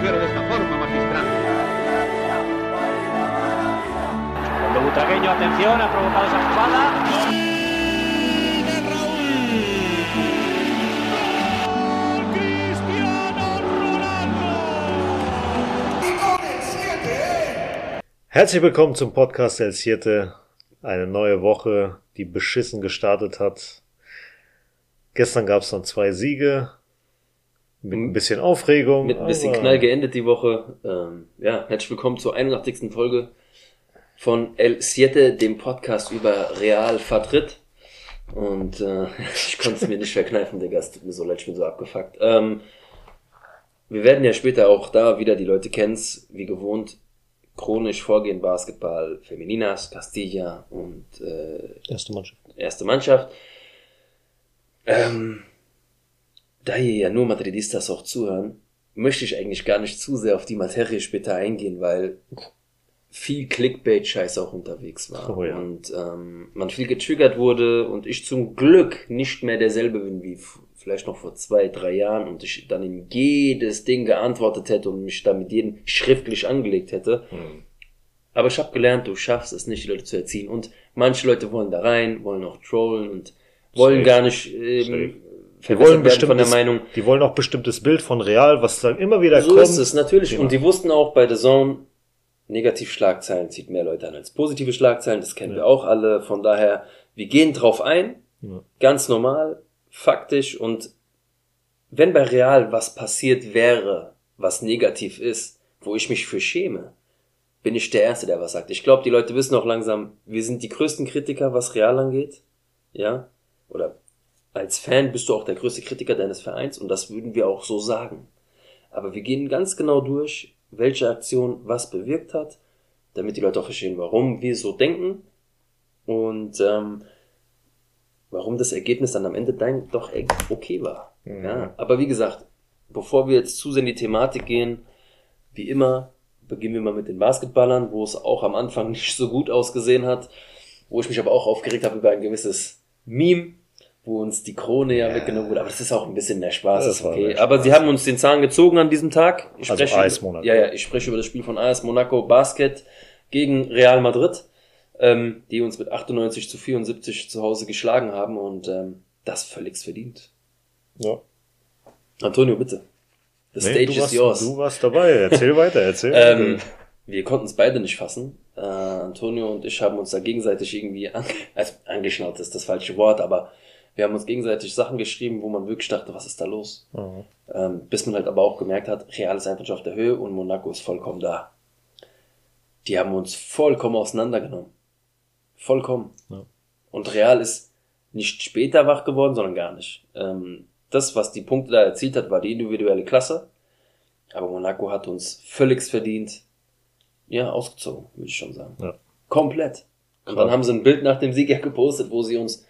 conducere de esta forma magistral. Cuando Butragueño, atención, ha provocado esa jugada. Herzlich willkommen zum Podcast El Siete. Eine neue Woche, die beschissen gestartet hat. Gestern gab es dann zwei Siege. Mit ein bisschen Aufregung. Mit ein bisschen Knall geendet die Woche. Ähm, ja, herzlich willkommen zur 81. Folge von El Siete, dem Podcast über Real Vertritt. Und äh, ich konnte es mir nicht verkneifen, Digga, es tut mir so leid, ich bin so abgefuckt. Ähm, wir werden ja später auch da wieder, die Leute kennen's, wie gewohnt, chronisch vorgehen, Basketball, Femininas, Castilla und äh, Erste Mannschaft. erste Mannschaft. Ähm, da hier ja nur Madridistas auch zuhören, möchte ich eigentlich gar nicht zu sehr auf die Materie später eingehen, weil viel Clickbait-Scheiß auch unterwegs war. Oh ja. Und ähm, man viel getriggert wurde und ich zum Glück nicht mehr derselbe bin wie vielleicht noch vor zwei, drei Jahren und ich dann in jedes Ding geantwortet hätte und mich da mit jedem schriftlich angelegt hätte. Aber ich habe gelernt, du schaffst es nicht, die Leute zu erziehen. Und manche Leute wollen da rein, wollen auch trollen und wollen Safe. gar nicht ähm, Die verwässert wollen, werden von der Meinung. die wollen auch bestimmtes Bild von Real, was dann immer wieder So kommt. ist es natürlich. Und die wussten auch bei The Zone, Negativschlagzeilen zieht mehr Leute an als positive Schlagzeilen. Das kennen Ja. wir auch alle. Von daher, wir gehen drauf ein. Ja. Ganz normal, faktisch. Und wenn bei Real was passiert wäre, was negativ ist, wo ich mich für schäme, bin ich der Erste, der was sagt. Ich glaube, die Leute wissen auch langsam, wir sind die größten Kritiker, was Real angeht. Ja? Oder als Fan bist du auch der größte Kritiker deines Vereins und das würden wir auch so sagen. Aber wir gehen ganz genau durch, welche Aktion was bewirkt hat, damit die Leute auch verstehen, warum wir so denken und ähm, warum das Ergebnis dann am Ende dein doch echt okay war. Mhm. Ja, aber wie gesagt, bevor wir jetzt zu sehr in die Thematik gehen, wie immer, beginnen wir mal mit den Basketballern, wo es auch am Anfang nicht so gut ausgesehen hat, wo ich mich aber auch aufgeregt habe über ein gewisses Meme, wo uns die Krone ja, Ja. weggenommen wurde, aber das ist auch ein bisschen mehr Spaß, Das ist okay. mehr Aber Spaß. sie haben uns den Zahn gezogen an diesem Tag. Ich Also spreche, AS Monaco. Ja, ja, ich spreche über das Spiel von AS Monaco Basket gegen Real Madrid, ähm, die uns mit 98 zu 74 zu Hause geschlagen haben und ähm, das völligst verdient. Ja. Antonio, bitte. The Nee, stage du, is warst, yours. du warst dabei. Erzähl weiter, erzähl. Ähm, wir konnten es beide nicht fassen. Äh, Antonio und ich haben uns da gegenseitig irgendwie an, also angeschnauzt ist das falsche Wort, aber wir haben uns gegenseitig Sachen geschrieben, wo man wirklich dachte, was ist da los? Mhm. Ähm, bis man halt aber auch gemerkt hat, Real ist einfach schon auf der Höhe und Monaco ist vollkommen da. Die haben uns vollkommen auseinandergenommen. Vollkommen. Ja. Und Real ist nicht später wach geworden, sondern gar nicht. Ähm, das, was die Punkte da erzielt hat, war die individuelle Klasse. Aber Monaco hat uns völlig verdient, ja, ausgezogen, würde ich schon sagen. Ja. Komplett. Und Krass. dann haben sie ein Bild nach dem Sieg ja gepostet, wo sie uns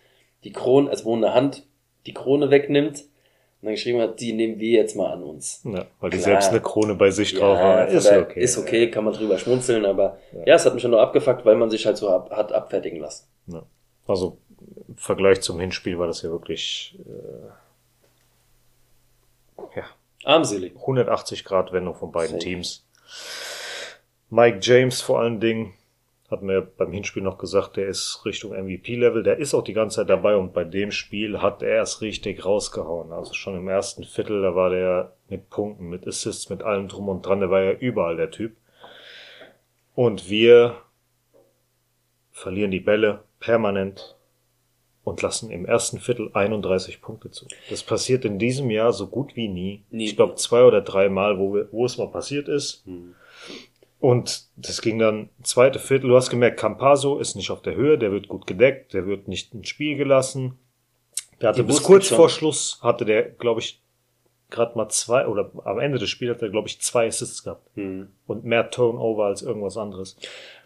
die Krone, also wo eine Hand die Krone wegnimmt und dann geschrieben hat, die nehmen wir jetzt mal an uns. ja, weil die Klar. selbst eine Krone bei sich drauf haben. Ist okay. Ist okay, kann man drüber schmunzeln, aber Ja. ja, es hat mich schon nur abgefuckt, weil man sich halt so ab, hat abfertigen lassen. Ja. Also im Vergleich zum Hinspiel war das ja wirklich äh, ja, Armselig. 180 Grad Wendung von beiden Safe. Teams. Mike James vor allen Dingen hat mir beim Hinspiel noch gesagt, der ist Richtung MVP-Level, der ist auch die ganze Zeit dabei und bei dem Spiel hat er es richtig rausgehauen. Also schon im ersten Viertel, da war der mit Punkten, mit Assists, mit allem drum und dran, der war ja überall der Typ. Und wir verlieren die Bälle permanent und lassen im ersten Viertel 31 Punkte zu. Das passiert in diesem Jahr so gut wie nie. Nie. Ich glaube zwei oder drei Mal, wo, wir, wo es mal passiert ist. Hm. Und das ging dann zweite Viertel. Du hast gemerkt, Campaso ist nicht auf der Höhe, der wird gut gedeckt, der wird nicht ins Spiel gelassen. Der hatte Die bis kurz schon. vor Schluss hatte der, glaube ich, gerade mal zwei oder am Ende des Spiels hat er, glaube ich, zwei Assists gehabt Hm. und mehr Turnover als irgendwas anderes.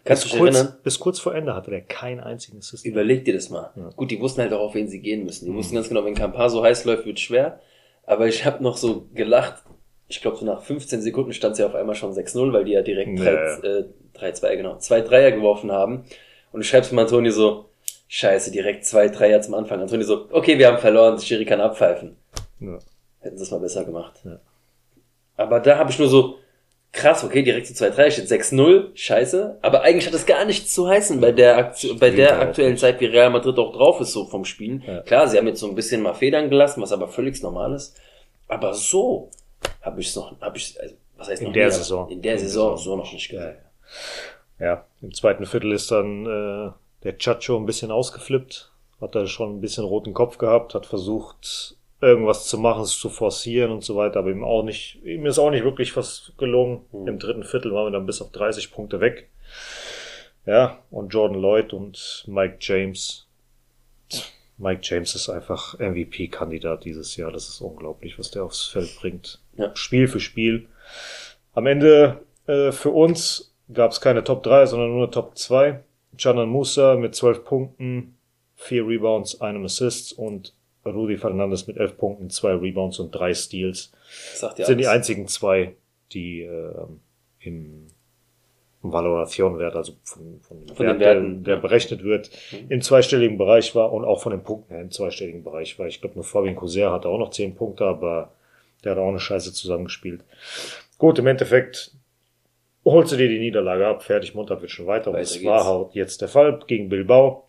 Kannst bis du dich kurz, erinnern? bis kurz vor Ende hatte der keinen einzigen Assist. Überleg dir das mal. Ja. Gut, die wussten halt auch, auf wen sie gehen müssen. Die Mhm. wussten ganz genau, wenn Campaso heiß läuft, wird schwer. Aber ich habe noch so gelacht. Ich glaube, so nach 15 Sekunden stand es ja auf einmal schon 6-0, weil die ja direkt Ja, 3, ja. äh, 3-2, genau, zwei Dreier geworfen haben. Und ich schreib's mal Antoni so, scheiße, direkt zwei Dreier zum Anfang. Antoni so, okay, wir haben verloren, Schiri kann abpfeifen. Ja. Hätten sie es mal besser gemacht. Ja. Aber da habe ich nur so, krass, okay, direkt zu 2-3, steht 6-0, scheiße. Aber eigentlich hat das gar nichts zu heißen bei der, Aktu bei der aktuellen. Zeit, wie Real Madrid auch drauf ist, so vom Spielen. Ja. Klar, sie haben jetzt so ein bisschen mal Federn gelassen, was aber völlig normal ist. Aber so habe ich es noch, habe ich, also, was heißt In noch der nie, Saison. In der In Saison, Saison. so noch nicht gesehen. Ja, im zweiten Viertel ist dann äh, der Chacho ein bisschen ausgeflippt, hat da schon ein bisschen roten Kopf gehabt, hat versucht, irgendwas zu machen, es zu forcieren und so weiter, aber ihm auch nicht, ihm ist auch nicht wirklich was gelungen. Mhm. Im dritten Viertel waren wir dann bis auf 30 Punkte weg. Ja, und Jordan Lloyd und Mike James. Mike James ist einfach MVP-Kandidat dieses Jahr. Das ist unglaublich, was der aufs Feld bringt. Ja. Spiel für Spiel. Am Ende äh, für uns gab es keine Top 3, sondern nur eine Top 2. Canan Musa mit 12 Punkten, 4 Rebounds, einem Assist und Rudi Fernandes mit 11 Punkten, 2 Rebounds und 3 Steals. Das sagt ja Das sind die alles. einzigen zwei, die äh, im Valoration-Wert, also von, von Von Wert, den Werten, der, der berechnet wird, im zweistelligen Bereich war und auch von den Punkten her im zweistelligen Bereich war. Ich glaube, nur Fabian Couser hatte auch noch 10 Punkte, aber der hat auch eine Scheiße zusammengespielt. Gut, im Endeffekt holst du dir die Niederlage ab, fertig, Montag wird schon weiter. Und Weiter das geht's. war halt jetzt der Fall gegen Bilbao.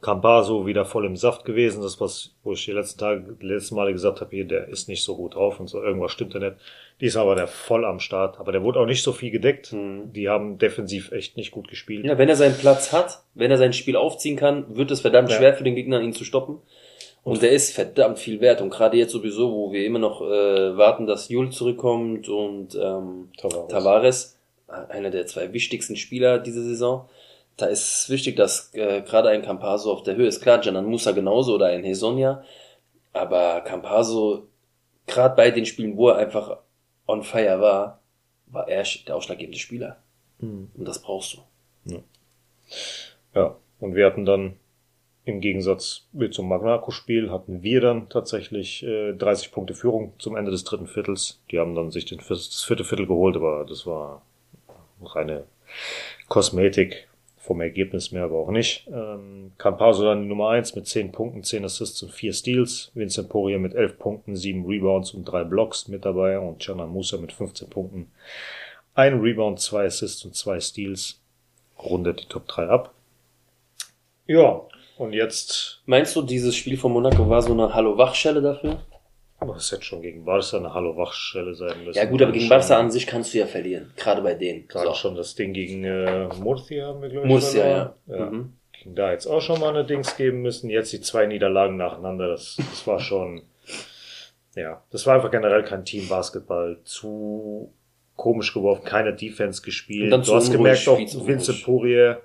Campaso wieder voll im Saft gewesen. Das, was, wo ich die letzten Tage, die letzten Male gesagt habe, hier, der ist nicht so gut drauf und so, irgendwas stimmt da nicht. Diesmal war der voll am Start, aber der wurde auch nicht so viel gedeckt. Mhm. Die haben defensiv echt nicht gut gespielt. Ja, wenn er seinen Platz hat, wenn er sein Spiel aufziehen kann, wird es verdammt Ja. schwer für den Gegner, ihn zu stoppen. Und der ist verdammt viel wert. Und gerade jetzt sowieso, wo wir immer noch äh, warten, dass Jul zurückkommt und ähm, Tavares. Tavares, äh, einer der zwei wichtigsten Spieler diese Saison. Da ist es wichtig, dass äh, gerade ein Campaso auf der Höhe ist. Klar, Janan Musa genauso oder ein Hesonia. Aber Campaso, gerade bei den Spielen, wo er einfach on fire war, war er der ausschlaggebende Spieler. Mhm. Und das brauchst du. Ja, und wir hatten dann im Gegensatz zum Monaco-Spiel hatten wir dann tatsächlich äh, 30 Punkte Führung zum Ende des dritten Viertels. Die haben dann sich den, das vierte Viertel geholt, aber das war reine Kosmetik vom Ergebnis mehr, aber auch nicht. Ähm, Campaso dann die Nummer eins mit 10 Punkten, 10 Assists und 4 Steals. Vincent Poirier mit 11 Punkten, 7 Rebounds und 3 Blocks mit dabei und Canan Musa mit 15 Punkten, 1 Rebound, 2 Assists und 2 Steals. Rundet die Top 3 ab. Ja, und jetzt, Meinst du, dieses Spiel von Monaco war so eine Hallo-Wachschelle dafür? Es hätte schon gegen Barca eine Hallo-Wachstelle sein müssen. Ja gut, aber gegen Barca an sich kannst du ja verlieren. Gerade bei denen. Gerade So. schon das Ding gegen äh, Murcia haben wir, glaube ich, Murcia, ja. ja. Mhm. Gegen da jetzt auch schon mal eine Dings geben müssen. Jetzt die zwei Niederlagen nacheinander. Das, das war schon, ja, das war einfach generell kein Team-Basketball. Zu komisch geworfen, keine Defense gespielt. Du hast gemerkt, auch Vincent. Poirier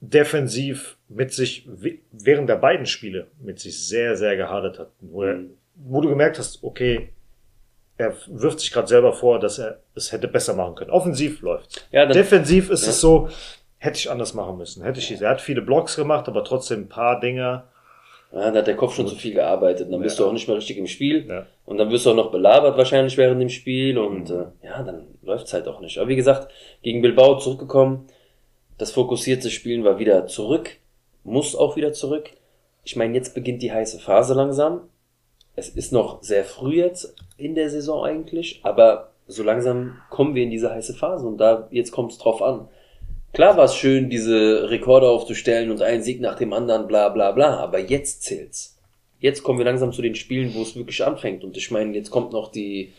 defensiv mit sich, während der beiden Spiele, mit sich sehr, sehr gehadert hat. Wo, Mhm. Wo du gemerkt hast, okay, er wirft sich gerade selber vor, dass er es hätte besser machen können. Offensiv läuft. Ja, Defensiv ist Ja. es so, hätte ich anders machen müssen. Hätte ich, er hat viele Blocks gemacht, aber trotzdem ein paar Dinger. ja, da hat der Kopf schon zu viel gearbeitet. Dann bist Ja. du auch nicht mehr richtig im Spiel. Ja. Und dann wirst du auch noch belabert wahrscheinlich während dem Spiel. Und Mhm. äh, ja, dann läuft's halt auch nicht. Aber wie gesagt, gegen Bilbao zurückgekommen. Das fokussierte Spielen war wieder zurück. Muss auch wieder zurück. Ich meine, jetzt beginnt die heiße Phase langsam. Es ist noch sehr früh jetzt in der Saison eigentlich, aber so langsam kommen wir in diese heiße Phase und da jetzt kommt es drauf an. Klar war es schön, diese Rekorde aufzustellen und einen Sieg nach dem anderen, bla bla bla, aber jetzt zählt's. Jetzt kommen wir langsam zu den Spielen, wo es wirklich anfängt. Und ich meine, jetzt kommt noch die,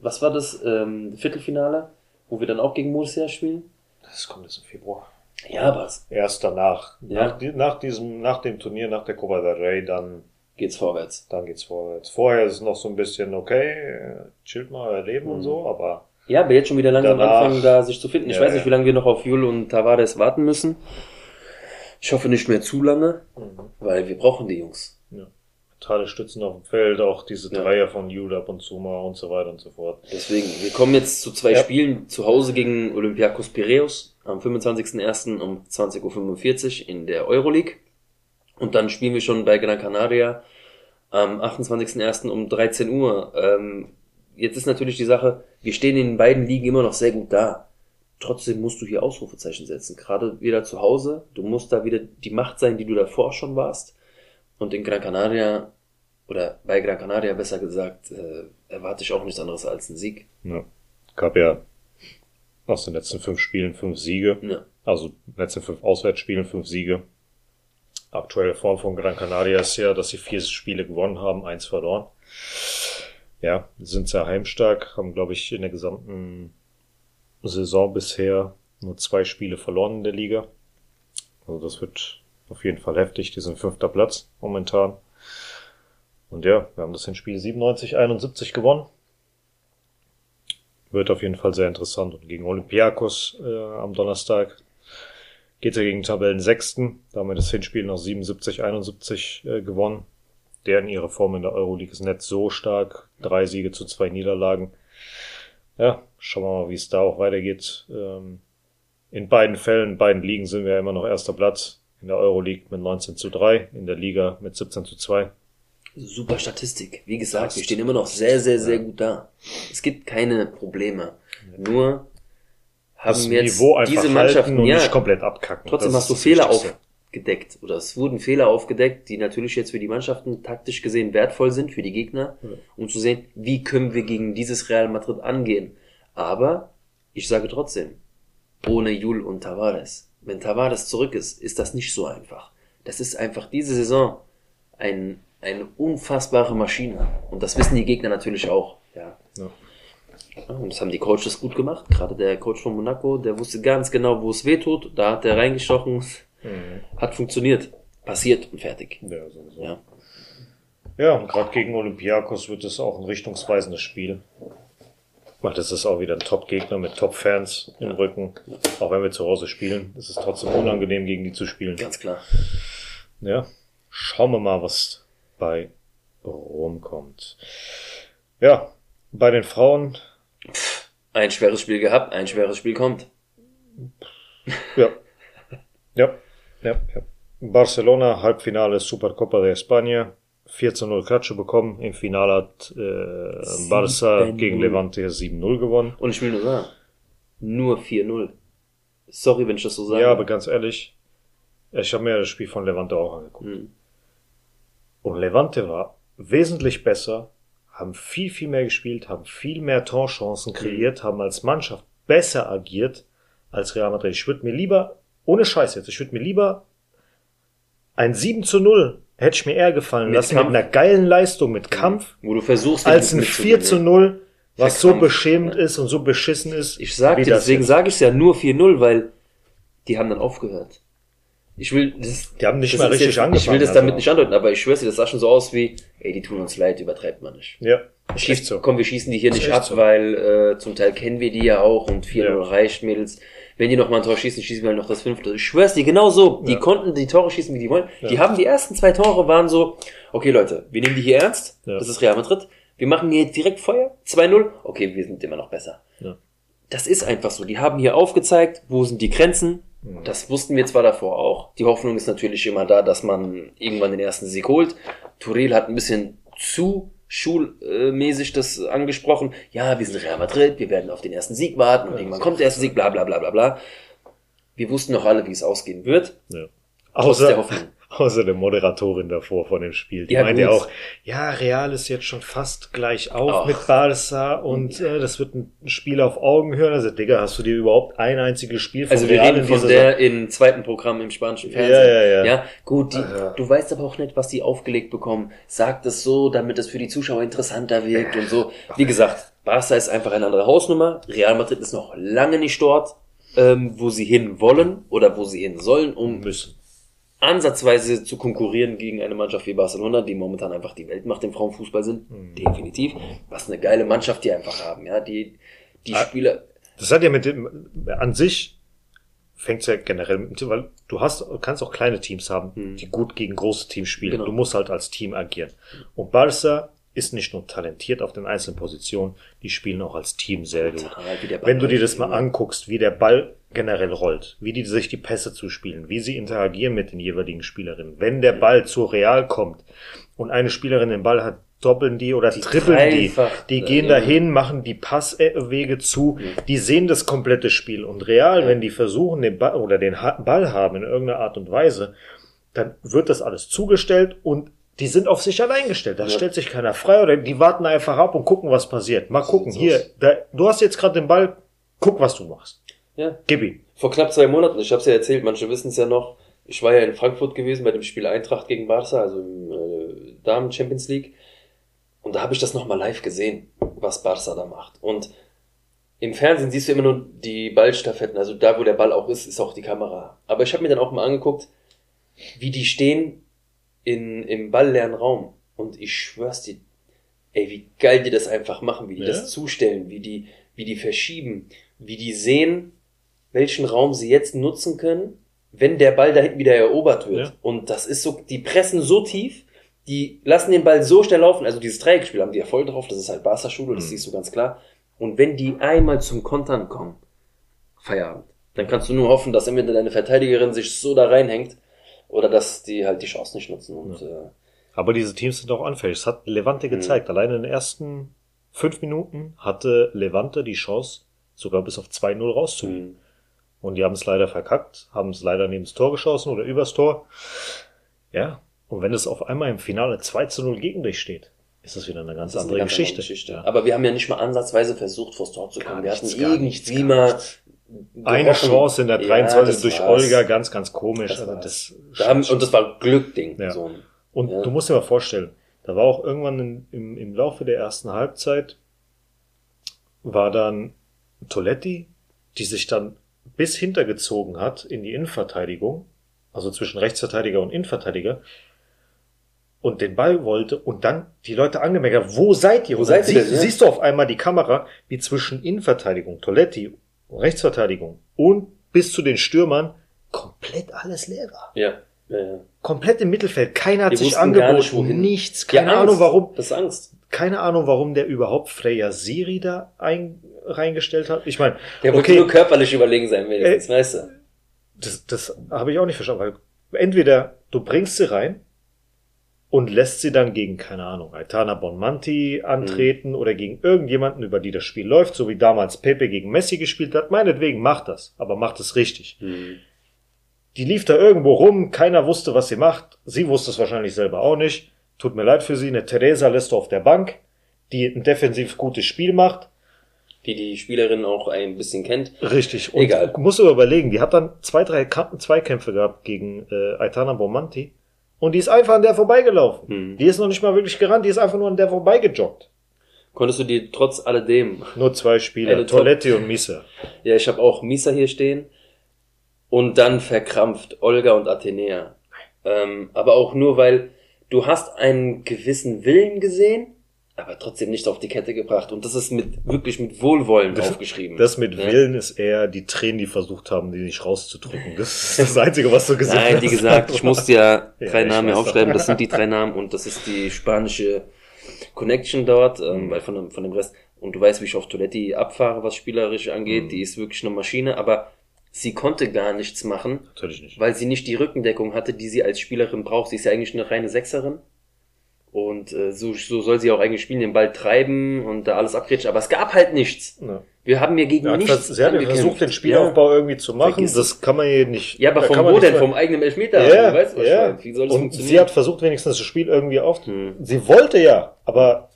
was war das, ähm, Viertelfinale, wo wir dann auch gegen Murcia spielen? Das kommt jetzt im Februar. Ja, aber es Erst danach, Ja. nach, nach diesem, nach dem Turnier, nach der Copa del Rey, dann, geht's vorwärts. dann geht's vorwärts. Vorher ist es noch so ein bisschen, okay, chillt mal euer Leben und Mhm. so, aber Ja, aber jetzt schon wieder langsam Danach- anfangen, da sich zu finden. Ich Ja, weiß nicht, ja. wie lange wir noch auf Jul und Tavares warten müssen. Ich hoffe nicht mehr zu lange, weil wir brauchen die Jungs. totale Stützen auf dem Feld, auch diese Ja. Dreier von Jude ab und zu mal und so weiter und so fort. Deswegen, wir kommen jetzt zu zwei Ja. Spielen zu Hause gegen Olympiakos Piraeus am 25.01. um 20.45 Uhr in der Euroleague. Und dann spielen wir schon bei Gran Canaria am 28.01. um 13 Uhr. Ähm, jetzt ist natürlich die Sache, wir stehen in beiden Ligen immer noch sehr gut da. Trotzdem musst du hier Ausrufezeichen setzen. Gerade wieder zu Hause. Du musst da wieder die Macht sein, die du davor schon warst. Und in Gran Canaria, oder bei Gran Canaria besser gesagt, äh, erwarte ich auch nichts anderes als einen Sieg. Ja. Gab ja aus den letzten fünf Spielen fünf Siege. Ja. Also letzten fünf Auswärtsspielen fünf Siege. Aktuelle Form von Gran Canaria ist ja, dass sie vier Spiele gewonnen haben, eins verloren. Ja, sind sehr heimstark, haben, glaube ich, in der gesamten Saison bisher nur zwei Spiele verloren in der Liga. Also das wird auf jeden Fall heftig. Die sind fünfter Platz momentan. Und ja, wir haben das in Spiel 97, 71 gewonnen. Wird auf jeden Fall sehr interessant. Und gegen Olympiakos äh, am Donnerstag geht er gegen Tabellen Sechsten. Da haben wir das Hinspiel noch 77, 71 äh, gewonnen. Deren ihre Form in der Euroleague ist nicht so stark. Drei Siege zu zwei Niederlagen. Ja, schauen wir mal, wie es da auch weitergeht. Ähm, in beiden Fällen, in beiden Ligen sind wir ja immer noch erster Platz. In der Euroleague mit 19 zu 3, in der Liga mit 17 zu 2. Super Statistik. Wie gesagt, wir stehen immer noch sehr, sehr, sehr gut da. Es gibt keine Probleme. Nur haben Das Niveau einfach diese Mannschaften, und ja, nicht komplett abkacken. trotzdem Das hast du Fehler aufgedeckt. Oder es wurden Fehler aufgedeckt, die natürlich jetzt für die Mannschaften taktisch gesehen wertvoll sind, für die Gegner, um zu sehen, wie können wir gegen dieses Real Madrid angehen. Aber ich sage trotzdem, ohne Jul und Tavares. Wenn Tavares zurück ist, ist das nicht so einfach. Das ist einfach diese Saison ein, eine unfassbare Maschine. Und das wissen die Gegner natürlich auch. Ja. Ja. Ja, Und das haben die Coaches gut gemacht. Gerade der Coach von Monaco, der wusste ganz genau, wo es weh tut. Da hat er reingestochen. Hat funktioniert. Passiert und fertig. Ja, sowieso. Ja. Ja, und gerade gegen Olympiakos wird es auch ein richtungsweisendes Spiel. Weil das ist auch wieder ein Top-Gegner mit Top-Fans im Rücken. Auch wenn wir zu Hause spielen, ist es trotzdem unangenehm, gegen die zu spielen. Ganz klar. Ja, schauen wir mal, was bei rumkommt. Ja, bei den Frauen, Ein schweres Spiel gehabt, ein schweres Spiel kommt. ja, ja, ja, ja. Barcelona, Halbfinale Supercopa de España, 4 zu 0 Klatsche bekommen. Im Finale hat äh, Barça 7-0. gegen Levante 7-0 gewonnen. Und ich will nur sagen, nur 4-0. Sorry, wenn ich das so sage. Ja, aber ganz ehrlich, ich habe mir das Spiel von Levante auch angeguckt. Hm. Und Levante war wesentlich besser, haben viel, viel mehr gespielt, haben viel mehr Torchancen kreiert, haben als Mannschaft besser agiert als Real Madrid. Ich würde mir lieber, ohne Scheiß jetzt, ich würde mir lieber ein 7 zu 0 hätte ich mir eher gefallen Mit lassen Kampf. mit einer geilen Leistung, mit Kampf, Wo du versuchst, als ein wirklich 4 zu mitzugewinnen. 0, was so beschämend ne? ist und so beschissen ist. Ich sag dir, deswegen sage ich ja nur 4-0, weil die haben dann aufgehört. Ich will, das, Die haben nicht mal richtig jetzt, Ich will angefangen, das damit also. nicht andeuten, aber ich schwör's dir, das sah schon so aus wie, ey, die tun uns leid, übertreibt man nicht. Ja, Schießt, so. Komm, wir schießen die hier nicht ab, so. weil äh, zum Teil kennen wir die ja auch und 4-0 Ja. reicht, Mädels. Wenn die noch mal ein Tor schießen, schießen wir halt noch das fünfte. Ich schwör's dir, genau so. Die Ja. konnten die Tore schießen, wie die wollen. Die Ja. haben die ersten zwei Tore waren so, okay Leute, wir nehmen die hier ernst. Das ist Real Madrid. Wir machen hier direkt Feuer. 2-0. Okay, wir sind immer noch besser. Das ist einfach so. Die haben hier aufgezeigt, wo sind die Grenzen. Das wussten wir zwar davor auch. Die Hoffnung ist natürlich immer da, dass man irgendwann den ersten Sieg holt. Turil hat ein bisschen zu schulmäßig das angesprochen. Ja, wir sind Real Madrid, wir werden auf den ersten Sieg warten und irgendwann kommt der erste Sieg, bla bla bla bla bla. Wir wussten doch alle, wie es ausgehen wird. Ja. Trotz der Außer, Hoffnung. Außer der Moderatorin davor von dem Spiel. Die Ja, meinte ja auch, ja, Real ist jetzt schon fast gleich auf Ach. mit Barca und äh, das wird ein Spiel auf Augenhöhe. Also, Digga, hast du dir überhaupt ein einziges Spiel von Also wir Real reden von der im zweiten Programm im spanischen Fernsehen. Ja, ja, ja. Ja, gut, die, Ja. du weißt aber auch nicht, was die aufgelegt bekommen. Sagt es so, damit es für die Zuschauer interessanter wirkt und so. Wie gesagt, Barca ist einfach eine andere Hausnummer. Real Madrid ist noch lange nicht dort, ähm, wo sie hin wollen oder wo sie hin sollen, um müssen. Ansatzweise zu konkurrieren gegen eine Mannschaft wie Barcelona, die momentan einfach die Weltmacht im Frauenfußball sind. Mhm. Definitiv. Was eine geile Mannschaft die einfach haben, ja. Die, die Ah. Spieler, Das hat ja mit dem, an sich fängt's ja generell mit, weil du hast, kannst auch kleine Teams haben, die gut gegen große Teams spielen. Genau. Du musst halt als Team agieren. Und Barca ist nicht nur talentiert auf den einzelnen Positionen, die spielen auch als Team sehr gut. Total, Wenn du dir das spielt, mal ne? anguckst, wie der Ball generell rollt, wie die sich die Pässe zuspielen, wie sie interagieren mit den jeweiligen Spielerinnen. Wenn der Ball zu Real kommt und eine Spielerin den Ball hat, doppeln die oder trippeln die. dreifach, Die äh, gehen ja. dahin, machen die Passwege zu, die sehen das komplette Spiel. Und Real, wenn die versuchen, den Ball oder den Ball haben in irgendeiner Art und Weise, dann wird das alles zugestellt und die sind auf sich allein gestellt. Da Ja. stellt sich keiner frei oder die warten einfach ab und gucken, was passiert. Mal gucken, hier, da, du hast jetzt gerade den Ball, guck, was du machst. Ja. Gib ihm. Vor knapp zwei Monaten, ich habe es ja erzählt, manche wissen es ja noch, ich war ja in Frankfurt gewesen bei dem Spiel Eintracht gegen Barca, also im äh, Damen Champions League. Und da habe ich das nochmal live gesehen, was Barca da macht. Und im Fernsehen siehst du immer nur die Ballstaffetten, also da, wo der Ball auch ist, ist auch die Kamera. Aber ich habe mir dann auch mal angeguckt, wie die stehen in, im ballleeren Raum. Und ich schwör's dir, ey, wie geil die das einfach machen, wie die Ja. das zustellen, wie die, wie die verschieben, wie die sehen, welchen Raum sie jetzt nutzen können, wenn der Ball da hinten wieder erobert wird. Ja. Und das ist so, die pressen so tief, die lassen den Ball so schnell laufen, also dieses Dreieckspiel haben die ja voll drauf, das ist halt Barca-Schule, das Mhm. siehst du ganz klar. Und wenn die einmal zum Kontern kommen, Feierabend, dann kannst du nur hoffen, dass entweder deine Verteidigerin sich so da reinhängt, oder dass die halt die Chance nicht nutzen. Und, äh, Aber diese Teams sind auch anfällig. Das hat Mhm. Levante gezeigt. Allein in den ersten fünf Minuten hatte Levante die Chance, sogar bis auf 2-0 rauszugehen. Und die haben es leider verkackt, haben es leider neben das Tor geschossen oder übers Tor. Ja. Und wenn es auf einmal im Finale 2 zu 0 gegen dich steht, ist das wieder eine ganz andere eine ganz Geschichte. andere Geschichte. Ja. Aber wir haben ja nicht mal ansatzweise versucht, vors Tor zu kommen. Gar wir nichts, hatten irgendwie mal. Eine. Chance in der Ja, 23 das durch war's. Olga, ganz, ganz komisch. Das Also das, Da haben, und das war Glückding. Ja. So Und Ja. du musst dir mal vorstellen, da war auch irgendwann in, im, im Laufe der ersten Halbzeit, war dann Toletti, die sich dann bis hintergezogen hat in die Innenverteidigung, also zwischen Rechtsverteidiger und Innenverteidiger, und den Ball wollte und dann die Leute angemerkt, wo seid ihr? Wo Und seid ihr siehst, denn, ja? siehst du auf einmal die Kamera, wie zwischen Innenverteidigung, Toletti, Rechtsverteidigung und bis zu den Stürmern komplett alles leer war ja, ja, ja. komplett im Mittelfeld. Keiner hat Die sich angeboten. nicht. Nichts. Ja, Keine Angst. Ahnung, warum. Das ist Angst. Keine Ahnung, warum der überhaupt Freya Siri da ein, reingestellt hat. Ich meine, Der okay, nur körperlich überlegen sein, wenigstens, Äh, weißt du? das, das habe ich auch nicht verstanden, weil entweder du bringst sie rein und lässt sie dann gegen, keine Ahnung, Aitana Bonmanti antreten Mhm. oder gegen irgendjemanden, über die das Spiel läuft, so wie damals Pepe gegen Messi gespielt hat. Meinetwegen, macht das, aber macht es richtig. Hm. Die lief da irgendwo rum, keiner wusste, was sie macht. Sie wusste es wahrscheinlich selber auch nicht. Tut mir leid für sie. Eine Teresa lässt du auf der Bank, die ein defensiv gutes Spiel macht. Die die Spielerin auch ein bisschen kennt. Richtig. Und Egal. musst du überlegen, die hat dann zwei, drei Ka- Zweikämpfe gehabt gegen äh, Aitana Bomanti. Und die ist einfach an der vorbeigelaufen. Hm. Die ist noch nicht mal wirklich gerannt, die ist einfach nur an der vorbeigejoggt. Konntest du dir trotz alledem Nur zwei Spieler, Toletti und Misa. Ja, ich habe auch Misa hier stehen. Und dann verkrampft Olga und Athenea. Ähm, aber auch nur, weil du hast einen gewissen Willen gesehen, aber trotzdem nicht auf die Kette gebracht. Und das ist mit wirklich mit Wohlwollen aufgeschrieben. Das mit Ne? Willen ist eher die Tränen, die versucht haben, die nicht rauszudrücken. Das ist das Einzige, was du gesehen hast. Nein, wie gesagt, ich musste ja Ja, drei ich Namen aufschreiben. Das sind die drei Namen und das ist die spanische Connection dort, Mhm. ähm, weil von dem, von dem Rest. Und du weißt, wie ich auf Toiletti abfahre, was spielerisch angeht. Mhm. Die ist wirklich eine Maschine, aber sie konnte gar nichts machen, Natürlich nicht. weil sie nicht die Rückendeckung hatte, die sie als Spielerin braucht. Sie ist ja eigentlich eine reine Sechserin. Und äh, so, so soll sie auch eigentlich spielen, den Ball treiben und da alles abgrätschen. Aber es gab halt nichts. Ja. Wir haben mir gegen Ja, nichts sie hat ja angekämpft. versucht, den Spielaufbau irgendwie zu machen. Vergiss Das kann man hier nicht. Ja, aber man wo denn? Vom eigenen Elfmeter? Ja, du weißt, ich ja. Wie soll das Und funktionieren? sie hat versucht, wenigstens das Spiel irgendwie auf. Hm. Sie wollte ja, aber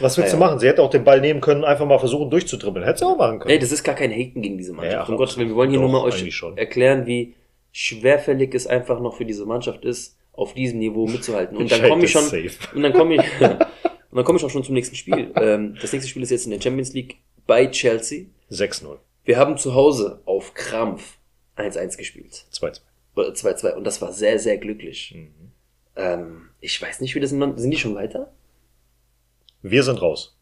was willst Ja, du ja. machen? Sie hätte auch den Ball nehmen können, einfach mal versuchen durchzudribbeln. Hätte sie auch machen können. Ey, das ist gar kein Haten gegen diese Mannschaft. Ja, um Gottes Willen, wir wollen hier nur mal euch erklären, wie schwerfällig es einfach noch für diese Mannschaft ist, auf diesem Niveau mitzuhalten. Und dann Ich komme ich schon, safe. und dann komme ich, und dann komme ich auch schon zum nächsten Spiel. Ähm, das nächste Spiel ist jetzt in der Champions League bei Chelsea. 6-0. Wir haben zu Hause auf Krampf 1-1 gespielt. 2-2. Oder 2-2. Und das war sehr, sehr glücklich. Mhm. Ähm, ich weiß nicht, wie das in sind die schon weiter? Wir sind raus.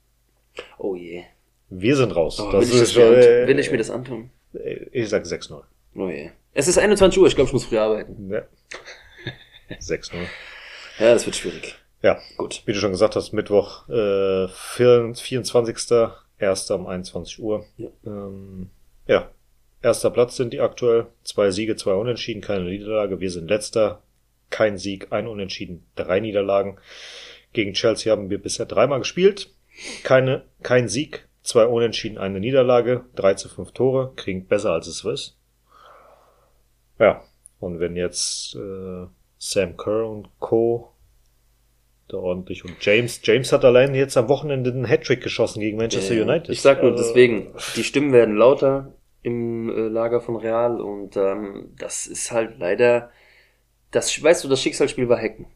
Oh je. Wir sind raus. Oh, das will, ich das ist schon, mir äh, will ich mir das antun? Ich sag 6-0. Oh je. Es ist 21 Uhr, ich glaube, ich muss früh arbeiten. Ja. 6-0. Ja, das wird schwierig. Ja, Gut. wie du schon gesagt hast, Mittwoch, äh, 24. Erster um 21 Uhr. Ja. Ähm, ja, erster Platz sind die aktuell. Zwei Siege, zwei Unentschieden, keine Niederlage. Wir sind letzter. Kein Sieg, ein Unentschieden, drei Niederlagen. Gegen Chelsea haben wir bisher dreimal gespielt. Keine, kein Sieg, zwei Unentschieden, eine Niederlage, drei zu fünf Tore. Klingt besser als es ist. Ja, und wenn jetzt äh, Sam Kerr und Co. da ordentlich. Und James, James hat allein jetzt am Wochenende einen Hattrick geschossen gegen Manchester Ja, United. Ich sag nur Also, deswegen, die Stimmen werden lauter im äh, Lager von Real und ähm, das ist halt leider, das, weißt du, das Schicksalsspiel war Hacken.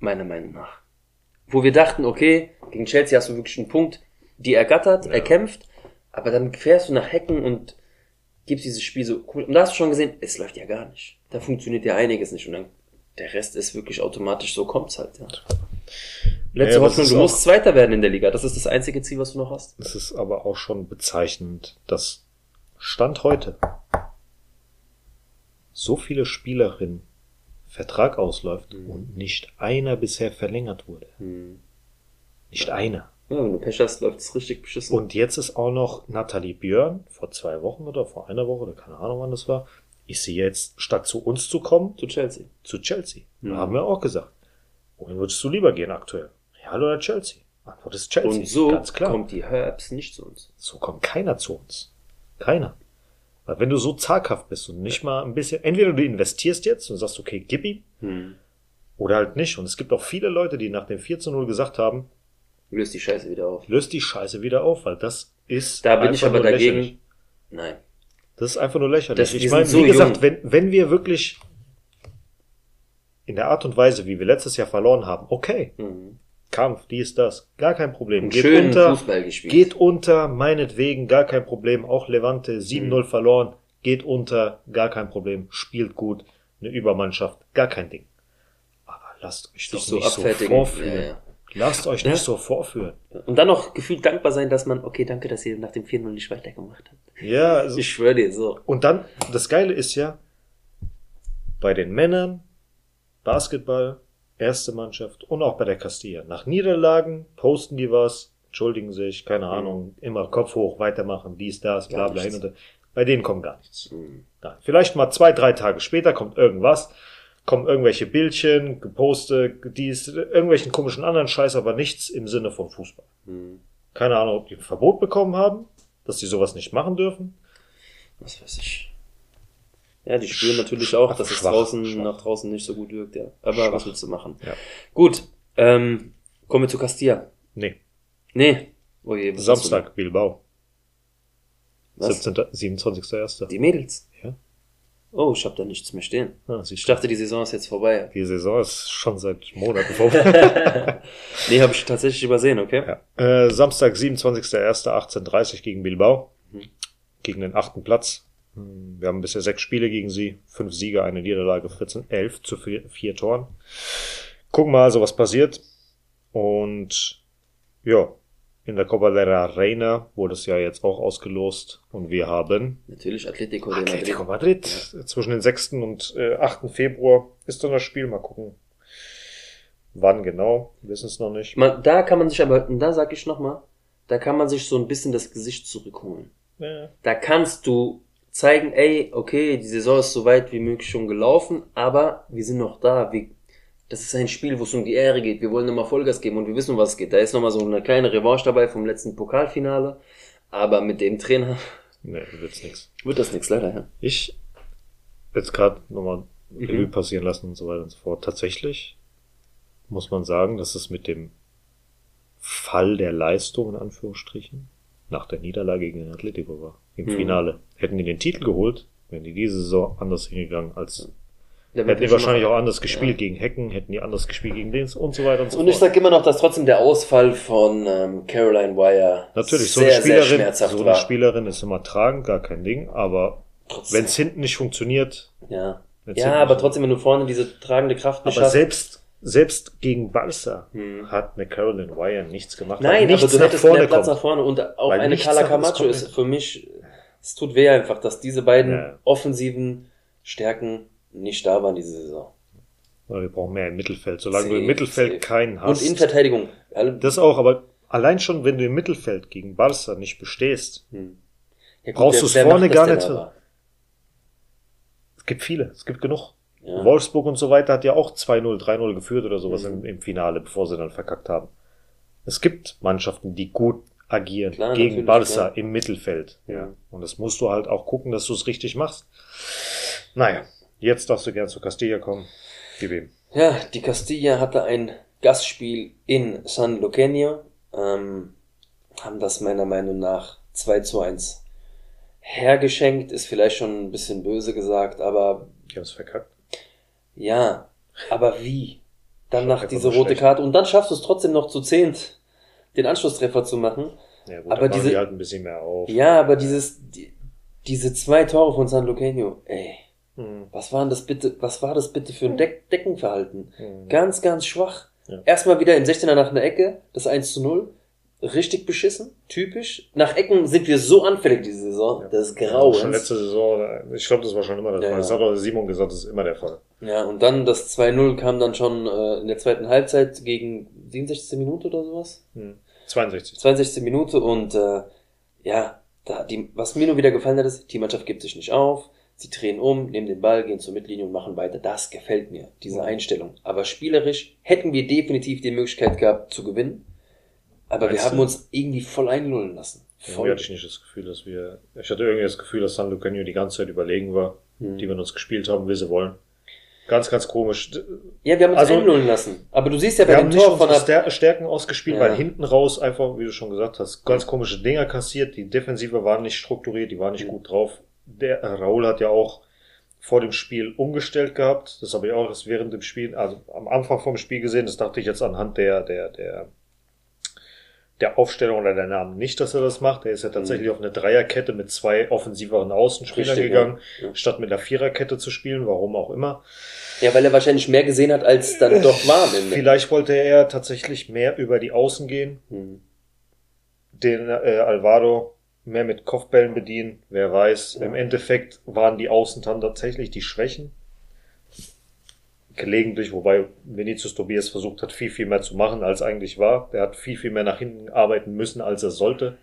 Meiner Meinung nach. Wo wir dachten, okay, gegen Chelsea hast du wirklich einen Punkt, die ergattert, Ja. erkämpft, aber dann fährst du nach Hacken und gibst dieses Spiel so cool. Und da hast du schon gesehen, es läuft ja gar nicht. Da funktioniert ja einiges nicht und dann der Rest ist wirklich automatisch, so kommt's halt, ja. Letzte Ja, Hoffnung, du musst Zweiter werden in der Liga. Das ist das einzige Ziel, was du noch hast. Es ist aber auch schon bezeichnend, dass Stand heute so viele Spielerinnen Vertrag ausläuft Mhm. und nicht einer bisher verlängert wurde. Nicht einer. Ja, wenn du Pech hast, läuft es richtig beschissen. Und jetzt ist auch noch Nathalie Björn, vor zwei Wochen oder vor einer Woche oder keine Ahnung wann das war, ist sie jetzt, statt zu uns zu kommen, zu Chelsea. zu Chelsea. Mhm. Da haben wir auch gesagt, wohin würdest du lieber gehen aktuell? Real oder Chelsea? Antwort ist Chelsea. Und so ganz klar. kommt die Herbs nicht zu uns. So kommt keiner zu uns. Keiner. Weil wenn du so zaghaft bist und nicht mal ein bisschen, entweder du investierst jetzt und sagst, okay, gib ihm, oder halt nicht. Und es gibt auch viele Leute, die nach dem 4 zu 0 gesagt haben, Löst die Scheiße wieder auf. löst die Scheiße wieder auf, weil das ist Da bin ich aber dagegen. lächerlich. Nein. Das ist einfach nur lächerlich. Das- ich meine, so wie gesagt, jung. wenn, wenn wir wirklich in der Art und Weise, wie wir letztes Jahr verloren haben, okay, Mhm. Kampf, dies, das, gar kein Problem. Geht unter, Fußball gespielt. geht unter, meinetwegen, gar kein Problem. Auch Levante, 7-0 Mhm. verloren, geht unter, gar kein Problem. Spielt gut, eine Übermannschaft, gar kein Ding. Aber lasst euch doch so nicht so vorführen. Ja, ja. Lasst euch Ja. nicht so vorführen. Und dann noch gefühlt dankbar sein, dass man, okay, danke, dass ihr nach dem 4-0 nicht weitergemacht habt. Ja, also, Ich schwöre dir, so. Und dann, das Geile ist ja, bei den Männern, Basketball, erste Mannschaft und auch bei der Castilla. Nach Niederlagen posten die was, entschuldigen sich, keine Ahnung, immer Kopf hoch, weitermachen, dies, das, bla bla hin und her. Bei denen kommt gar nichts. Mhm. Nein. Vielleicht mal zwei, drei Tage später kommt irgendwas, kommen irgendwelche Bildchen, gepostet, dies, irgendwelchen komischen anderen Scheiß, aber nichts im Sinne von Fußball. Mhm. Keine Ahnung, ob die ein Verbot bekommen haben, dass die sowas nicht machen dürfen. Was weiß ich. Ja, die spüren natürlich auch, dass es draußen schwach. nach draußen nicht so gut wirkt, ja. Aber Schwach. was willst du machen? Ja. Gut, ähm, kommen wir zu Castilla. Nee. Nee. Oh je, Samstag, Bilbao. Was? 17. 27.01. Die Mädels. Ja. Oh, ich hab da nichts mehr stehen. Ah, Ich dachte, die Saison ist jetzt vorbei. Die Saison ist schon seit Monaten vorbei. Nee, habe ich tatsächlich übersehen, okay? ja. äh, Samstag, 27.01. 18.30 gegen Bilbao. Mhm. Gegen den achten Platz. Hm, Wir haben bisher sechs Spiele gegen sie. Fünf Siege, eine Niederlage, 14, 11 zu vier, vier Toren. Gucken mal also, was passiert. Und ja, in der Copa de la Reina wurde es ja jetzt auch ausgelost. Und wir haben Natürlich Atletico de Atletico Madrid. Madrid. Zwischen den 6. und äh, 8. Februar ist dann das Spiel. Mal gucken. Wann genau? Wissen es noch nicht. Man, da kann man sich aber, und da sag ich nochmal, da kann man sich so ein bisschen das Gesicht zurückholen. Ja. Da kannst du zeigen, ey, okay, die Saison ist so weit wie möglich schon gelaufen, aber wir sind noch da. Wir, das ist ein Spiel, wo es um die Ehre geht. Wir wollen nochmal Vollgas geben und wir wissen, um was es geht. Da ist nochmal so eine kleine Revanche dabei vom letzten Pokalfinale. Aber mit dem Trainer Nee, wird's nix. wird das nichts, leider. Ja. Ich jetzt gerade nochmal Mhm. Revue passieren lassen und so weiter und so fort. Tatsächlich muss man sagen, dass es mit dem Fall der Leistung in Anführungsstrichen nach der Niederlage gegen den Atletico war. Im Mhm. Finale. Hätten die den Titel geholt, wären die diese Saison anders hingegangen als hätten die wahrscheinlich auch anders gespielt gegen Hecken, hätten die anders gespielt gegen den und so weiter und so Und ich fort. sag immer noch, dass trotzdem der Ausfall von ähm, Caroline Wire Natürlich, so sehr, eine sehr Spielerin, so eine war. Spielerin ist immer tragend, gar kein Ding, aber wenn es hinten nicht funktioniert, ja, ja aber trotzdem, wenn du vorne diese tragende Kraft nicht aber hast. selbst selbst gegen Barca Hm. hat eine Caroline Wire nichts gemacht. Nein, nichts aber du nach hättest vorne mehr Platz kommt. nach vorne und auch Weil eine Carla Camacho ist für mich, es tut weh einfach, dass diese beiden Ja. offensiven Stärken nicht da waren diese Saison. Wir brauchen mehr im Mittelfeld. Solange du im Safe, Mittelfeld safe. keinen hast. Und in Verteidigung. Das auch, aber allein schon, wenn du im Mittelfeld gegen Barca nicht bestehst, Hm. Ja, brauchst wer- du's wer vorne gar nicht. es gibt viele, es gibt genug. Ja. Wolfsburg und so weiter hat ja auch 2-0, 3-0 geführt oder sowas Mhm. im, im Finale, bevor sie dann verkackt haben. Es gibt Mannschaften, die gut agieren Klar, gegen Barca ja. im Mittelfeld. Ja. Und das musst du halt auch gucken, dass du es richtig machst. Naja, jetzt darfst du gern zu Castilla kommen. Gib ihm. Ja, die Castilla hatte ein Gastspiel in San Luqueño, ähm, haben das meiner Meinung nach 2 zu 1 hergeschenkt, ist vielleicht schon ein bisschen böse gesagt, aber Die haben es verkackt. ja, aber wie? Dann nach diese rote schlecht. Karte und dann schaffst du es trotzdem noch zu zehnt, den Anschlusstreffer zu machen. Ja, gut, Aber diese, die halt ein bisschen mehr auf. Ja, aber dieses, die, diese zwei Tore von San Luqueño, ey, Hm. was waren das bitte, was war das bitte für ein Deck Deckenverhalten? Hm. Ganz, ganz schwach. Ja. Erstmal wieder im 16er nach einer Ecke, das 1 zu 0. Richtig beschissen, typisch. Nach Ecken sind wir so anfällig diese Saison. Ja. Das ist Ja, grau. schon letzte Saison, ich glaube, das war schon immer der Ja, Fall. ja. Das hat auch Simon gesagt, das ist immer der Fall. Ja, und dann das 2-0 kam dann schon äh, in der zweiten Halbzeit gegen 67. Minute oder sowas. Hm. 62. 62. Minute und äh, ja, da die, was mir nur wieder gefallen hat, ist, die Mannschaft gibt sich nicht auf, sie drehen um, nehmen den Ball, gehen zur Mittellinie und machen weiter. Das gefällt mir, diese. Einstellung. Aber spielerisch hätten wir definitiv die Möglichkeit gehabt zu gewinnen. Aber wir Meinst haben du? uns irgendwie voll einlullen lassen. Irgendwie Voll. hatte ich nicht das Gefühl, dass wir, ich hatte irgendwie das Gefühl, dass San Lucanio die ganze Zeit überlegen war, Hm. die wir uns gespielt haben, wie sie wollen. Ganz, ganz komisch. Ja, wir haben uns Also- einlullen lassen. Aber du siehst ja bei Wir dem Tor von der, Stär- Stärken ausgespielt, Ja. weil hinten raus einfach, wie du schon gesagt hast, ganz komische Dinger kassiert. Die Defensive war nicht strukturiert, die war nicht Mhm. gut drauf. Der äh, Raul hat ja auch vor dem Spiel umgestellt gehabt. Das habe ich auch erst während dem Spiel, also am Anfang vom Spiel gesehen. Das dachte ich jetzt anhand der, der, der, der Aufstellung oder der Namen nicht, dass er das macht. Er ist ja tatsächlich auf eine Dreierkette mit zwei offensiveren Außenspielern Mhm. Richtig, gegangen, ja. Ja. statt mit einer Viererkette zu spielen, warum auch immer. ja, weil er wahrscheinlich mehr gesehen hat, als dann doch war am Ende. Vielleicht wollte er tatsächlich mehr über die Außen gehen, Hm. den äh, Alvaro mehr mit Kopfbällen bedienen, wer weiß. Im Endeffekt waren die Außen dann tatsächlich die Schwächen. Gelegentlich, wobei Vinicius Tobias versucht hat, viel, viel mehr zu machen, als eigentlich war. Er hat viel, viel mehr nach hinten arbeiten müssen, als er sollte.